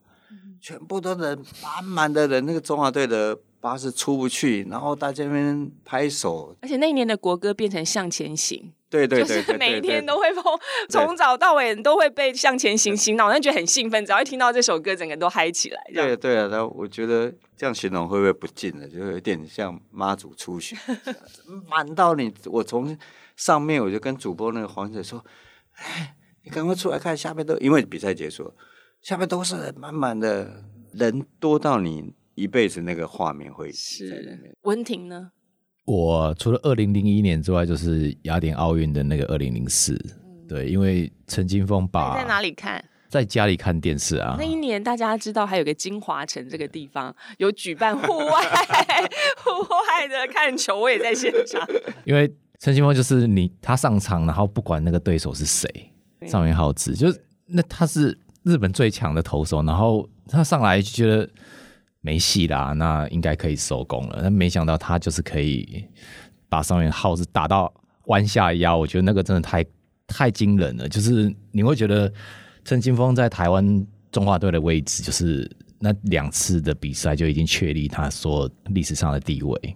[SPEAKER 2] 全部都人满满的人，那个中华队的。巴士出不去，然后大家那边拍手，
[SPEAKER 1] 而且那一年的国歌变成向前行，
[SPEAKER 2] 对对对，
[SPEAKER 1] 就是每一天都会碰从早到晚都会被向前行洗脑，那觉得很兴奋，只要一听到这首歌，整个都嗨起来。
[SPEAKER 2] 对对啊，然后我觉得这样形容会不会不近了？就有点像妈祖出巡，满到你，我从上面我就跟主播那个黄姐说：“哎，你赶快出来看下面都，因为比赛结束，下面都是人，满满的人多到你。”一辈子那个画面会
[SPEAKER 1] 是文婷呢？
[SPEAKER 3] 我除了二零零一年之外，就是雅典奥运的那个二零零四。对，因为陈金峰把
[SPEAKER 1] 在哪里看？
[SPEAKER 3] 在家里看电视啊。
[SPEAKER 1] 那一年大家知道还有个金华城这个地方有举办户外 户外的看球，我也在现场。
[SPEAKER 3] 因为陈金峰就是你，他上场，然后不管那个对手是谁，上元浩子，就是那他是日本最强的投手，然后他上来就觉得。没戏啦，那应该可以收工了。但没想到他就是可以把上面耗子打到弯下腰，我觉得那个真的太太惊人了。就是你会觉得陈金峰在台湾中华队的位置，就是那两次的比赛就已经确立他说历史上的地位。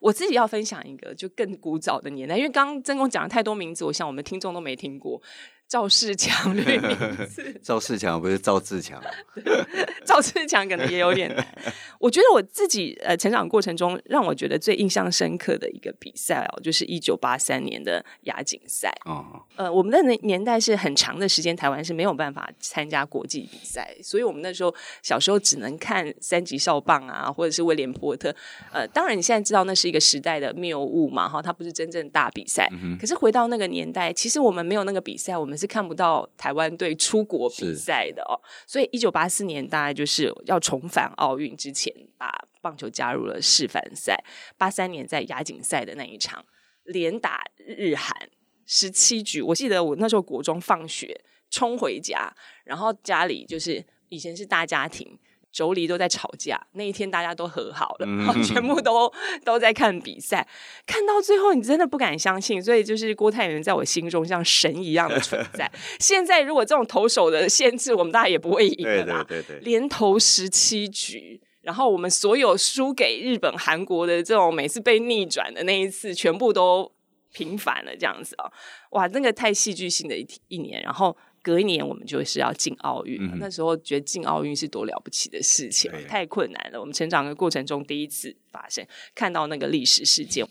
[SPEAKER 1] 我自己要分享一个就更古早的年代，因为刚刚曾公讲了太多名字，我想我们听众都没听过。赵世强的名字，
[SPEAKER 2] 赵世强不是赵志强，
[SPEAKER 1] 赵志强可能也有点难。我觉得我自己呃成长过程中，让我觉得最印象深刻的一个比赛哦，就是一九八三年的亚锦赛。哦，呃，我们的年年代是很长的时间，台湾是没有办法参加国际比赛，所以我们那时候小时候只能看三级哨棒啊，或者是威廉波特。呃，当然你现在知道那是一个时代的谬误嘛，哈，它不是真正大比赛。可是回到那个年代，其实我们没有那个比赛，我们。是看不到台湾队出国比赛的哦，所以一九八四年大概就是要重返奥运之前，把棒球加入了示范赛。八三年在亚锦赛的那一场，连打日韩十七局，我记得我那时候国中放学冲回家，然后家里就是以前是大家庭。妯娌都在吵架，那一天大家都和好了，全部都都在看比赛，看到最后你真的不敢相信，所以就是郭泰源在我心中像神一样的存在。现在如果这种投手的限制，我们大家也不会赢
[SPEAKER 2] 的啦，对对对，
[SPEAKER 1] 连投十七局，然后我们所有输给日本、韩国的这种每次被逆转的那一次，全部都平反了，这样子啊，哇，那个太戏剧性的一一年，然后。隔一年我们就是要进奥运，那时候觉得进奥运是多了不起的事情，太困难了。我们成长的过程中第一次发生，看到那个历史事件，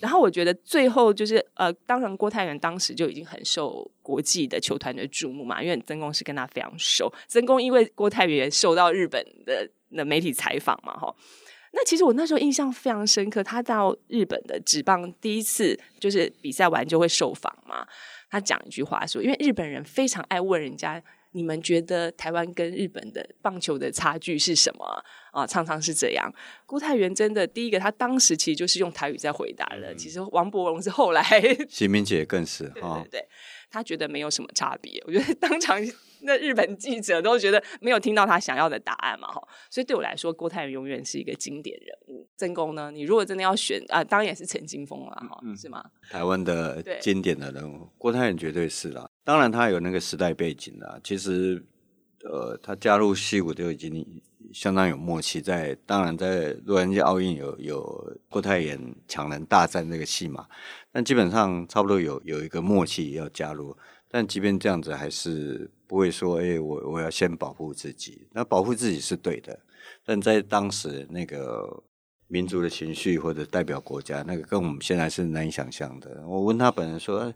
[SPEAKER 1] 然后我觉得最后就是呃，当然郭泰源当时就已经很受国际的球团的注目嘛，因为曾公是跟他非常熟，曾公因为郭泰源受到日本的那媒体采访嘛，哈。那其实我那时候印象非常深刻，他到日本的职棒第一次就是比赛完就会受访嘛。他讲一句话说：“因为日本人非常爱问人家，你们觉得台湾跟日本的棒球的差距是什么啊？常常是这样。”郭泰元真的第一个，他当时其实就是用台语在回答了。其实王伯荣是后来，
[SPEAKER 2] 徐明姐更是
[SPEAKER 1] 对对，他觉得没有什么差别。我觉得当场。那日本记者都觉得没有听到他想要的答案嘛，哈，所以对我来说，郭泰源永远是一个经典人物。曾公呢，你如果真的要选啊，当然也是陈金峰了，哈，是吗？
[SPEAKER 2] 台湾的经典的人物，郭泰源绝对是啦。当然他有那个时代背景啦。其实，呃，他加入戏骨都已经相当有默契。在当然在洛杉矶奥运有有郭泰源强人大战这个戏嘛，但基本上差不多有有一个默契要加入。但即便这样子，还是不会说，哎，我我要先保护自己。那保护自己是对的，但在当时那个民族的情绪或者代表国家，那个跟我们现在是难以想象的。我问他本人说，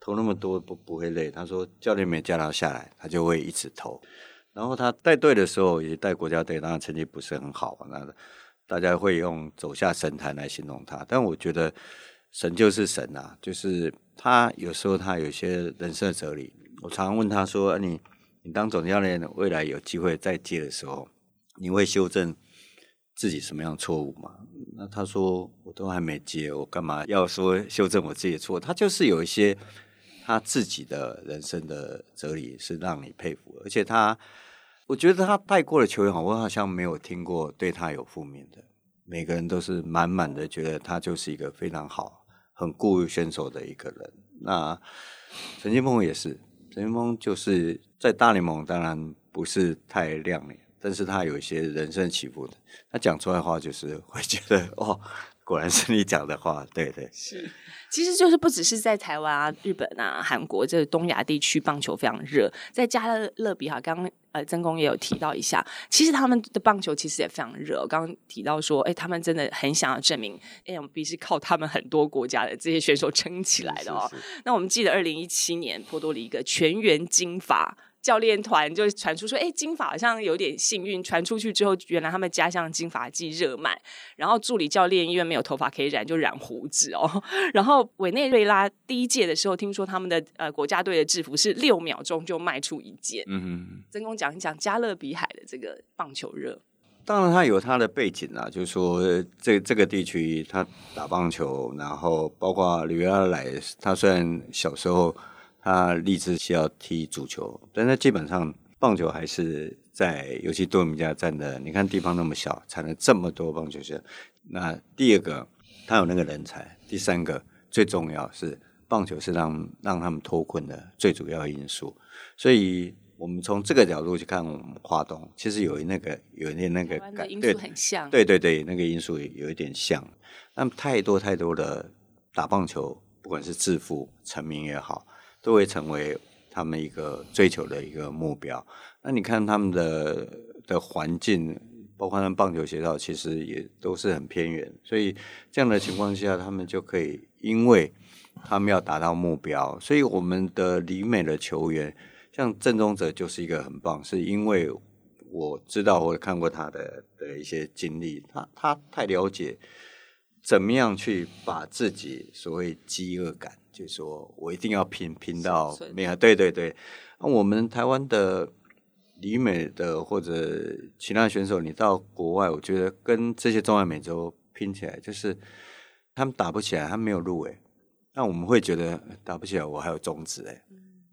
[SPEAKER 2] 投那么多不不会累？他说，教练没叫他下来，他就会一直投。然后他带队的时候，也带国家队，当然成绩不是很好。那大家会用走下神坛来形容他，但我觉得神就是神啊，就是。他有时候他有些人生的哲理，我常常问他说：“你你当总教练，未来有机会再接的时候，你会修正自己什么样错误吗？”那他说：“我都还没接，我干嘛要说修正我自己的错？”他就是有一些他自己的人生的哲理是让你佩服，而且他，我觉得他带过的球员，我好像没有听过对他有负面的，每个人都是满满的觉得他就是一个非常好、很顾选手的一个人。那陈金峰也是，陈金峰就是在大联盟当然不是太亮眼，但是他有一些人生起伏的，他讲出来的话就是会觉得哦。果然是你讲的话，对对
[SPEAKER 1] 是，其实就是不只是在台湾啊、日本啊、韩国这东亚地区棒球非常热，在加勒勒比哈，刚刚呃曾公也有提到一下，其实他们的棒球其实也非常热。刚刚提到说，哎，他们真的很想要证明 MB 是靠他们很多国家的这些选手撑起来的哦。那我们记得二零一七年波多黎各全员金发。教练团就传出说，哎，金发好像有点幸运。传出去之后，原来他们家乡金发剂热卖，然后助理教练因为没有头发可以染，就染胡子哦。然后委内瑞拉第一届的时候，听说他们的呃国家队的制服是六秒钟就卖出一件。嗯哼，曾公讲一讲加勒比海的这个棒球热。
[SPEAKER 2] 当然，他有他的背景啊，就是说这这个地区他打棒球，然后包括吕亚莱，他虽然小时候。他立志是要踢足球，但他基本上棒球还是在，尤其多米加站的，你看地方那么小，产了这么多棒球员。那第二个，他有那个人才；第三个，最重要是棒球是让让他们脱困的最主要因素。所以，我们从这个角度去看，我们华东其实有那个有一点那个
[SPEAKER 1] 感，因素很像，
[SPEAKER 2] 对对对，那个因素有一点像。那么太多太多的打棒球，不管是致富成名也好。都会成为他们一个追求的一个目标。那你看他们的的环境，包括他们棒球学校，其实也都是很偏远。所以这样的情况下，他们就可以，因为他们要达到目标。所以我们的里美的球员，像郑宗哲就是一个很棒，是因为我知道或者看过他的的一些经历，他他太了解怎么样去把自己所谓饥饿感。就说我一定要拼拼到没有对对对，那我们台湾的李美的或者其他选手，你到国外，我觉得跟这些中南美洲拼起来，就是他们打不起来，他没有入围，那我们会觉得打不起来，我还有种子哎，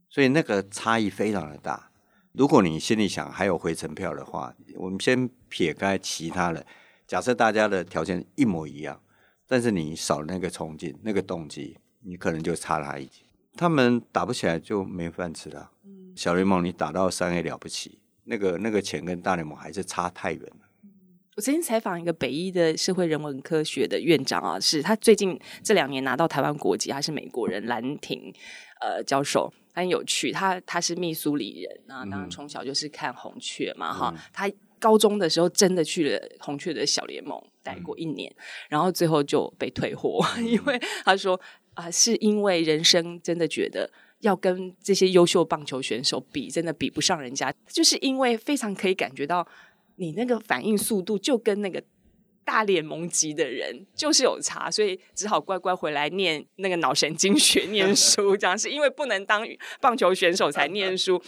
[SPEAKER 2] 所以那个差异非常的大。如果你心里想还有回程票的话，我们先撇开其他的，假设大家的条件一模一样，但是你少了那个冲劲，那个动机。你可能就差他一截，他们打不起来就没饭吃了。小联盟你打到三 A 了不起，那个那个钱跟大联盟还是差太远了。
[SPEAKER 1] 我曾经采访一个北医的社会人文科学的院长啊，是他最近这两年拿到台湾国籍，他是美国人，兰亭呃教授，很有趣。他他是密苏里人啊，当然从小就是看红雀嘛哈。他高中的时候真的去了红雀的小联盟待过一年，然后最后就被退货，因为他说。啊，是因为人生真的觉得要跟这些优秀棒球选手比，真的比不上人家，就是因为非常可以感觉到你那个反应速度就跟那个大联盟级的人就是有差，所以只好乖乖回来念那个脑神经学念书，这样是因为不能当棒球选手才念书，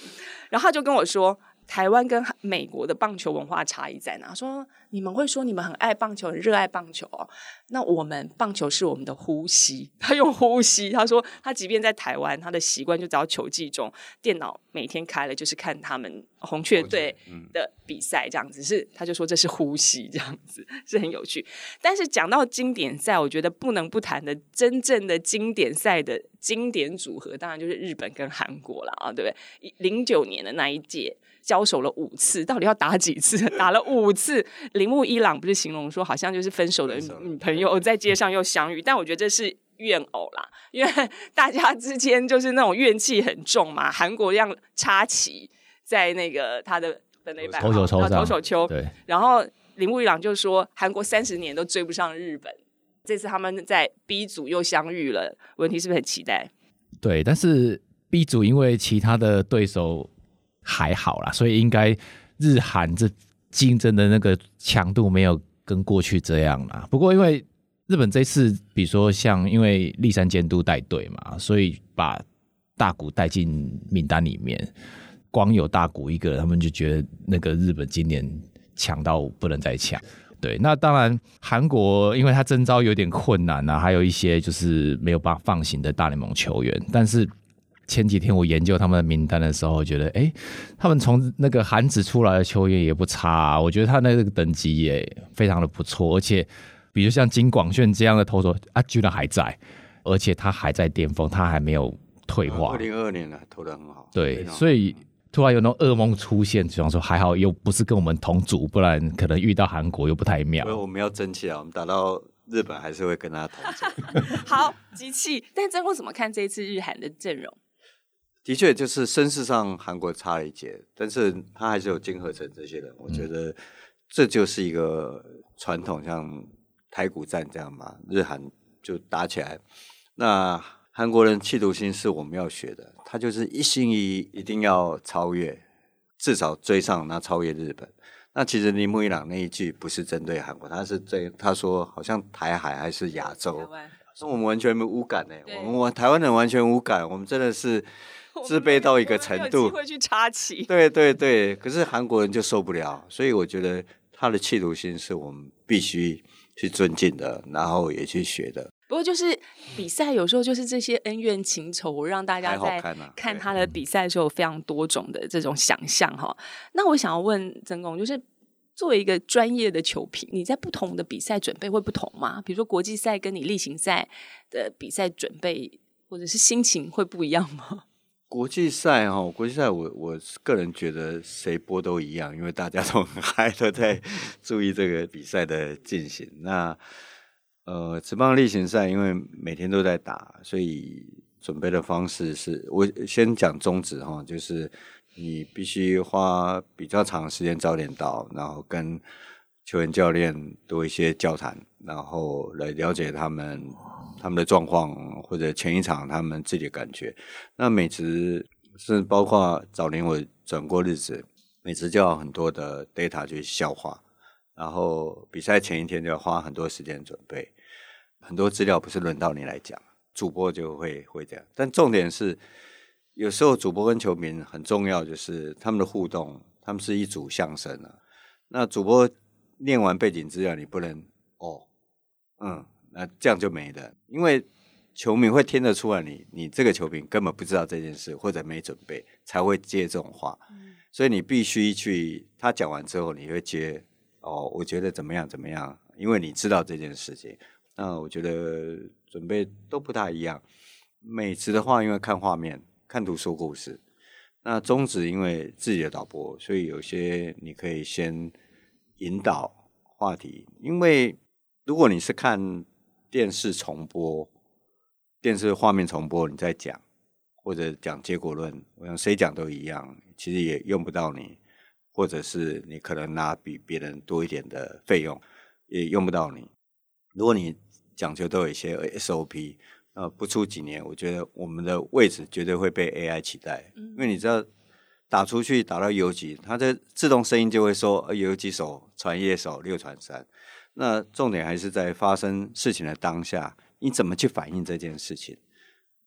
[SPEAKER 1] 然后他就跟我说。台湾跟美国的棒球文化差异在哪？说你们会说你们很爱棒球，很热爱棒球哦。那我们棒球是我们的呼吸，他用呼吸。他说他即便在台湾，他的习惯就只要球季中电脑每天开了就是看他们红雀队的比赛这样子。是他就说这是呼吸这样子是很有趣。但是讲到经典赛，我觉得不能不谈的真正的经典赛的经典组合，当然就是日本跟韩国了啊，对不对？零九年的那一届。交手了五次，到底要打几次？打了五次。铃木一朗不是形容说，好像就是分手的女朋友在街上又相遇，但我觉得这是怨偶啦，因为大家之间就是那种怨气很重嘛。韩国让插旗在那个他的本垒板，
[SPEAKER 3] 投手球，
[SPEAKER 1] 投手球。对。然后铃木一朗就说，韩国三十年都追不上日本，这次他们在 B 组又相遇了，问题是不是很期待？
[SPEAKER 3] 对，但是 B 组因为其他的对手。还好啦，所以应该日韩这竞争的那个强度没有跟过去这样啦。不过因为日本这次，比如说像因为立山监督带队嘛，所以把大谷带进名单里面，光有大谷一个人，他们就觉得那个日本今年强到不能再强。对，那当然韩国因为他征招有点困难啊，还有一些就是没有办法放行的大联盟球员，但是。前几天我研究他们的名单的时候，我觉得，哎，他们从那个韩子出来的球员也不差，啊我觉得他那个等级也非常的不错，而且，比如像金广炫这样的投手啊，居然还在，而且他还在巅峰，他还没有退化。
[SPEAKER 2] 二零二二年了，投的很好。
[SPEAKER 3] 对，所以突然有那种噩梦出现，比方说还好又不是跟我们同组，不然可能遇到韩国又不太妙。
[SPEAKER 2] 所以我们要争气啊，我们打到日本还是会跟他同组。
[SPEAKER 1] 好，机器。但真公怎么看这一次日韩的阵容？
[SPEAKER 2] 的确，就是声势上韩国差了一截，但是他还是有金合成这些人。我觉得这就是一个传统，像台股战这样嘛，日韩就打起来。那韩国人气度心是我们要学的，他就是一心一意一定要超越，至少追上那超越日本。那其实铃木一朗那一句不是针对韩国，他是对他说好像台海还是亚洲，说我们完全没无感呢。我们台湾人完全无感，我们真的是。自卑到一个程度，
[SPEAKER 1] 会去插旗。
[SPEAKER 2] 对对对，可是韩国人就受不了，所以我觉得他的企图心是我们必须去尊敬的，然后也去学的。
[SPEAKER 1] 不过就是比赛有时候就是这些恩怨情仇，让大家在看他的比赛的时候非常多种的这种想象哈。那我想要问曾公，就是作为一个专业的球评，你在不同的比赛准备会不同吗？比如说国际赛跟你例行赛的比赛准备，或者是心情会不一样吗？
[SPEAKER 2] 国际赛哈，国际赛我我个人觉得谁播都一样，因为大家都很嗨，都在注意这个比赛的进行。那呃，职棒例行赛因为每天都在打，所以准备的方式是我先讲宗旨哈，就是你必须花比较长的时间早点到，然后跟球员教练多一些交谈，然后来了解他们。他们的状况，或者前一场他们自己的感觉，那每次是包括早年我转过日子，每次就要很多的 data 去消化，然后比赛前一天就要花很多时间准备，很多资料不是轮到你来讲，主播就会会这样。但重点是，有时候主播跟球迷很重要，就是他们的互动，他们是一组相声啊。那主播念完背景资料，你不能哦，嗯。那这样就没了，因为球迷会听得出来，你你这个球迷根本不知道这件事，或者没准备才会接这种话，所以你必须去他讲完之后，你会接哦，我觉得怎么样怎么样，因为你知道这件事情。那我觉得准备都不大一样。美职的话，因为看画面、看图说故事；那中职因为自己的导播，所以有些你可以先引导话题，因为如果你是看。电视重播，电视画面重播，你在讲或者讲结果论，我想谁讲都一样，其实也用不到你，或者是你可能拿比别人多一点的费用，也用不到你。如果你讲究都有一些 SOP，呃，不出几年，我觉得我们的位置绝对会被 AI 取代，因为你知道打出去打到游击，它的自动声音就会说游击手传叶手六传三。那重点还是在发生事情的当下，你怎么去反映这件事情？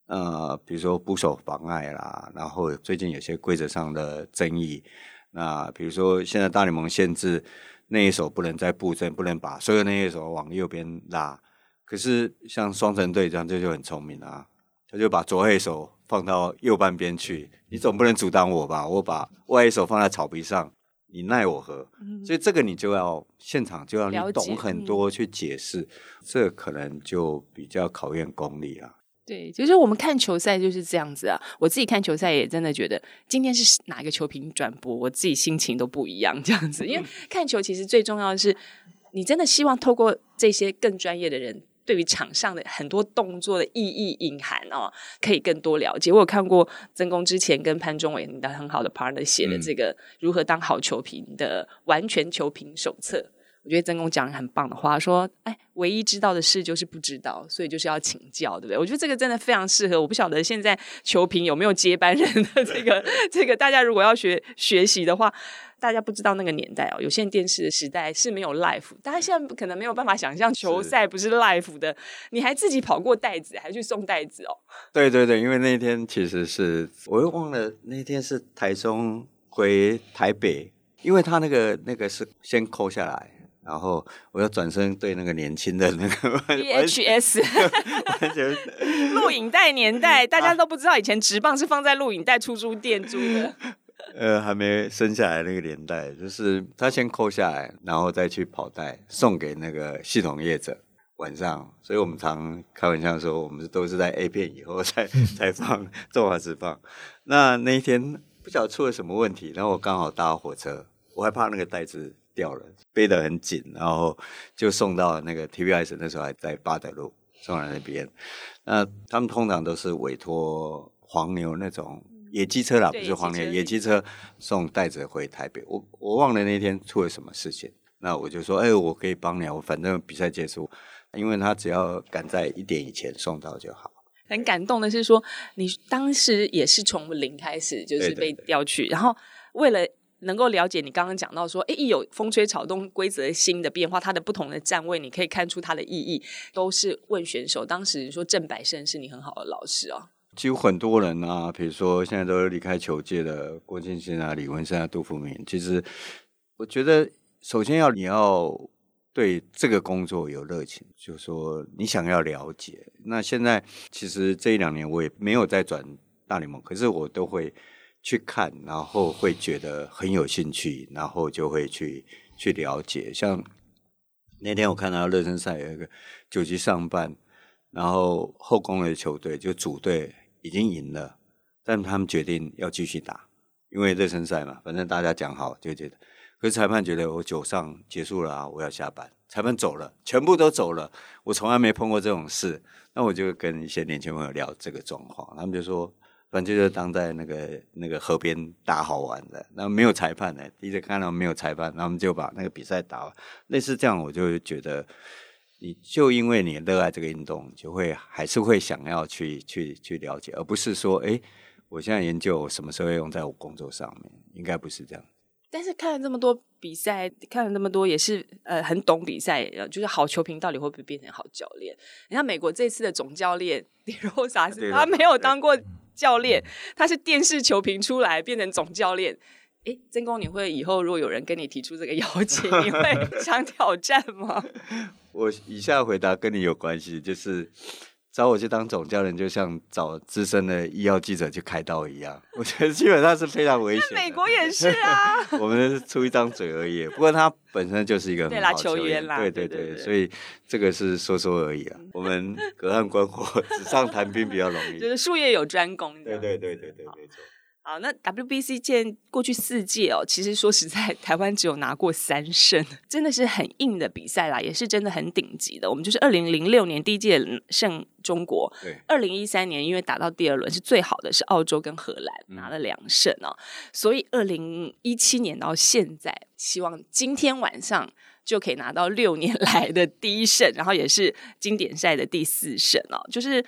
[SPEAKER 2] 呃，比如说捕手妨碍啦，然后最近有些规则上的争议，那比如说现在大联盟限制那一手不能再布阵，不能把所有那一手往右边拉。可是像双城队这样，这就很聪明啊，他就把左黑手放到右半边去，你总不能阻挡我吧？我把外一手放在草皮上。你奈我何？所以这个你就要现场就要你懂很多去解释，这可能就比较考验功力啊。
[SPEAKER 1] 对，其实我们看球赛就是这样子啊。我自己看球赛也真的觉得，今天是哪一个球评转播，我自己心情都不一样。这样子，因为看球其实最重要的是，你真的希望透过这些更专业的人。对于场上的很多动作的意义隐含哦，可以更多了解。我有看过曾公之前跟潘中伟的很好的 partner 写的这个如何当好球评的完全球评手册。我觉得曾公讲很棒的话，说：“哎，唯一知道的事就是不知道，所以就是要请教，对不对？”我觉得这个真的非常适合。我不晓得现在球评有没有接班人的这个 这个，大家如果要学学习的话。大家不知道那个年代哦，有线电视的时代是没有 live，大家现在可能没有办法想象球赛不是 live 的。你还自己跑过袋子，还去送袋子哦？
[SPEAKER 2] 对对对，因为那天其实是我又忘了那天是台中回台北，因为他那个那个是先扣下来，然后我又转身对那个年轻的那个
[SPEAKER 1] VHS
[SPEAKER 2] 完全
[SPEAKER 1] 录影带年代，大家都不知道以前直棒是放在录影带出租店租的。
[SPEAKER 2] 呃还没生下来那个年代，就是他先扣下来，然后再去跑带送给那个系统业者。晚上，所以我们常开玩笑说，我们都是在 A 片以后才才放中华直放。那那一天不晓得出了什么问题，然后我刚好搭火车，我害怕那个袋子掉了，背得很紧，然后就送到那个 TVS，那时候还在八德路送到那边。那他们通常都是委托黄牛那种野鸡车啦，不是黄牛
[SPEAKER 1] 野鸡车
[SPEAKER 2] 送袋子回台北。我我忘了那天出了什么事情，那我就说，哎，我可以帮你啊，我反正比赛结束，因为他只要赶在一点以前送到就好。
[SPEAKER 1] 很感动的是说，你当时也是从零开始，就是被调去，然后为了能够了解你刚刚讲到说，哎，一有风吹草动规则新的变化，它的不同的站位，你可以看出它的意义，都是问选手。当时说郑百胜是你很好的老师哦，
[SPEAKER 2] 几乎很多人啊，比如说现在都离开球界的郭敬兴啊、李文生啊、杜富明，其实我觉得首先要你要对这个工作有热情，就是说你想要了解。那现在其实这一两年我也没有在转大联盟，可是我都会去看，然后会觉得很有兴趣，然后就会去去了解。像那天我看到热身赛有一个九局上半，然后后宫的球队就主队已经赢了，但他们决定要继续打，因为热身赛嘛，反正大家讲好就觉得。可是裁判觉得我九上结束了啊，我要下班。裁判走了，全部都走了，我从来没碰过这种事。那我就跟一些年轻朋友聊这个状况，他们就说，反正就是当在那个那个河边打好玩的，那没有裁判呢，第一次看到没有裁判，然后我们就把那个比赛打完。类似这样，我就觉得，你就因为你热爱这个运动，就会还是会想要去去去了解，而不是说，哎，我现在研究我什么时候会用在我工作上面，应该不是这样。
[SPEAKER 1] 但是看了这么多比赛，看了那么多，也是呃很懂比赛，呃就是好球评到底会不会变成好教练？你看美国这次的总教练迪罗萨斯，
[SPEAKER 2] 对
[SPEAKER 1] 他没有当过教练，他是电视球评出来变成总教练。哎，曾公，你会以后如果有人跟你提出这个邀请，你会想挑战吗？
[SPEAKER 2] 我以下回答跟你有关系，就是找我去当总教练，就像找资深的医药记者去开刀一样。我觉得基本上是非常危险的。
[SPEAKER 1] 美国也是啊，
[SPEAKER 2] 我们出一张嘴而已，不过他本身就是一个很
[SPEAKER 1] 对啦
[SPEAKER 2] 好
[SPEAKER 1] 球员啦
[SPEAKER 2] 对对对，
[SPEAKER 1] 对对对
[SPEAKER 2] 所以这个是说说而已啊。我们隔岸观火，纸上谈兵比较容易。
[SPEAKER 1] 就是术业有专攻。
[SPEAKER 2] 对对对对对，没错。
[SPEAKER 1] 好，那 WBC 届过去四届哦，其实说实在，台湾只有拿过三胜，真的是很硬的比赛啦，也是真的很顶级的。我们就是二零零六年第一届胜中国，
[SPEAKER 2] 对，
[SPEAKER 1] 二零一三年因为打到第二轮是最好的，是澳洲跟荷兰拿了两胜哦，所以二零一七年到现在，希望今天晚上就可以拿到六年来的第一胜，然后也是经典赛的第四胜哦，就是。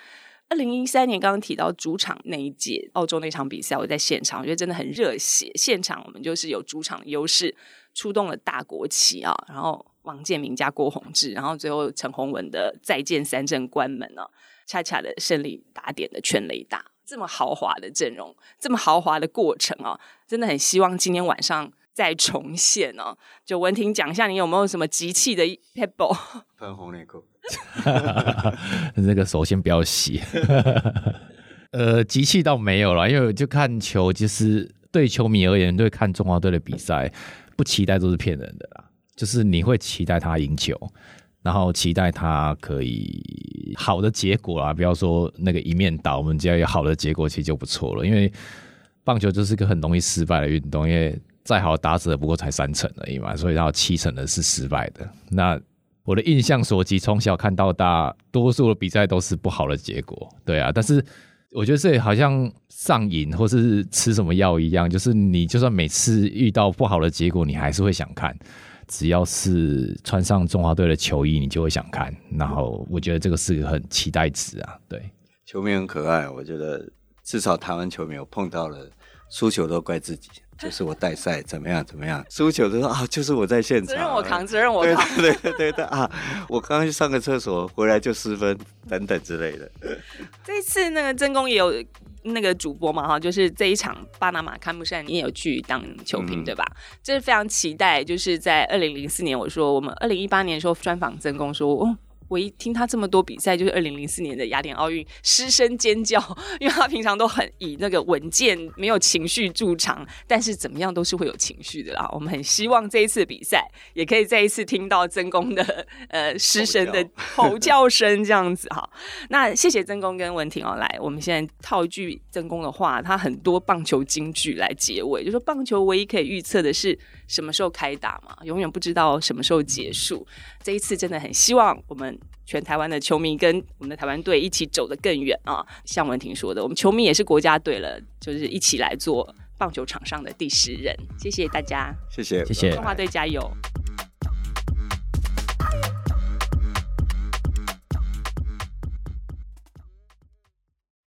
[SPEAKER 1] 二零一三年刚刚提到主场那一届澳洲那场比赛，我在现场，我觉得真的很热血。现场我们就是有主场优势，出动了大国旗啊，然后王建民加郭宏志，然后最后陈宏文的再见三振关门啊，恰恰的胜利打点的全垒打，这么豪华的阵容，这么豪华的过程啊，真的很希望今天晚上再重现哦。就文婷讲一下，你有没有什么集气的 pebble？
[SPEAKER 2] 喷红内裤，
[SPEAKER 3] 那个首先不要洗。呃，集气倒没有了，因为我就看球，就是对球迷而言，对看中华队的比赛，不期待都是骗人的啦。就是你会期待他赢球，然后期待他可以好的结果啦，不要说那个一面倒，我们只要有好的结果，其实就不错了。因为棒球就是个很容易失败的运动，因为再好的打者不过才三成而已嘛，所以然后七成的是失败的。那我的印象所及，从小看到大，多数的比赛都是不好的结果，对啊。但是我觉得这好像上瘾或是吃什么药一样，就是你就算每次遇到不好的结果，你还是会想看。只要是穿上中华队的球衣，你就会想看。然后我觉得这个是个很期待值啊，对。
[SPEAKER 2] 球迷很可爱，我觉得至少台湾球迷我碰到了，输球都怪自己，就是我带赛怎么样怎么样，输球都说啊，就是我在现场，
[SPEAKER 1] 责任我扛，责任我扛。
[SPEAKER 2] 对对对对啊！我刚刚去上个厕所，回来就失分等等之类的。
[SPEAKER 1] 这次那个曾公也有那个主播嘛哈，就是这一场巴拿马开幕赛，你也有去当球评对吧？这是非常期待，就是在二零零四年，我说我们二零一八年的时候专访曾公说，哦。我一听他这么多比赛，就是二零零四年的雅典奥运，失声尖叫，因为他平常都很以那个稳健、没有情绪驻场，但是怎么样都是会有情绪的啦。我们很希望这一次比赛也可以再一次听到曾公的 呃失声的吼叫 声，这样子哈。那谢谢曾公跟文婷哦，来，我们现在套一句曾公的话，他很多棒球金句来结尾，就说棒球唯一可以预测的是什么时候开打嘛，永远不知道什么时候结束。这一次真的很希望我们。全台湾的球迷跟我们的台湾队一起走得更远啊！像文婷说的，我们球迷也是国家队了，就是一起来做棒球场上的第十人。谢谢大家，
[SPEAKER 2] 谢谢，
[SPEAKER 3] 谢谢，
[SPEAKER 1] 中华队加油！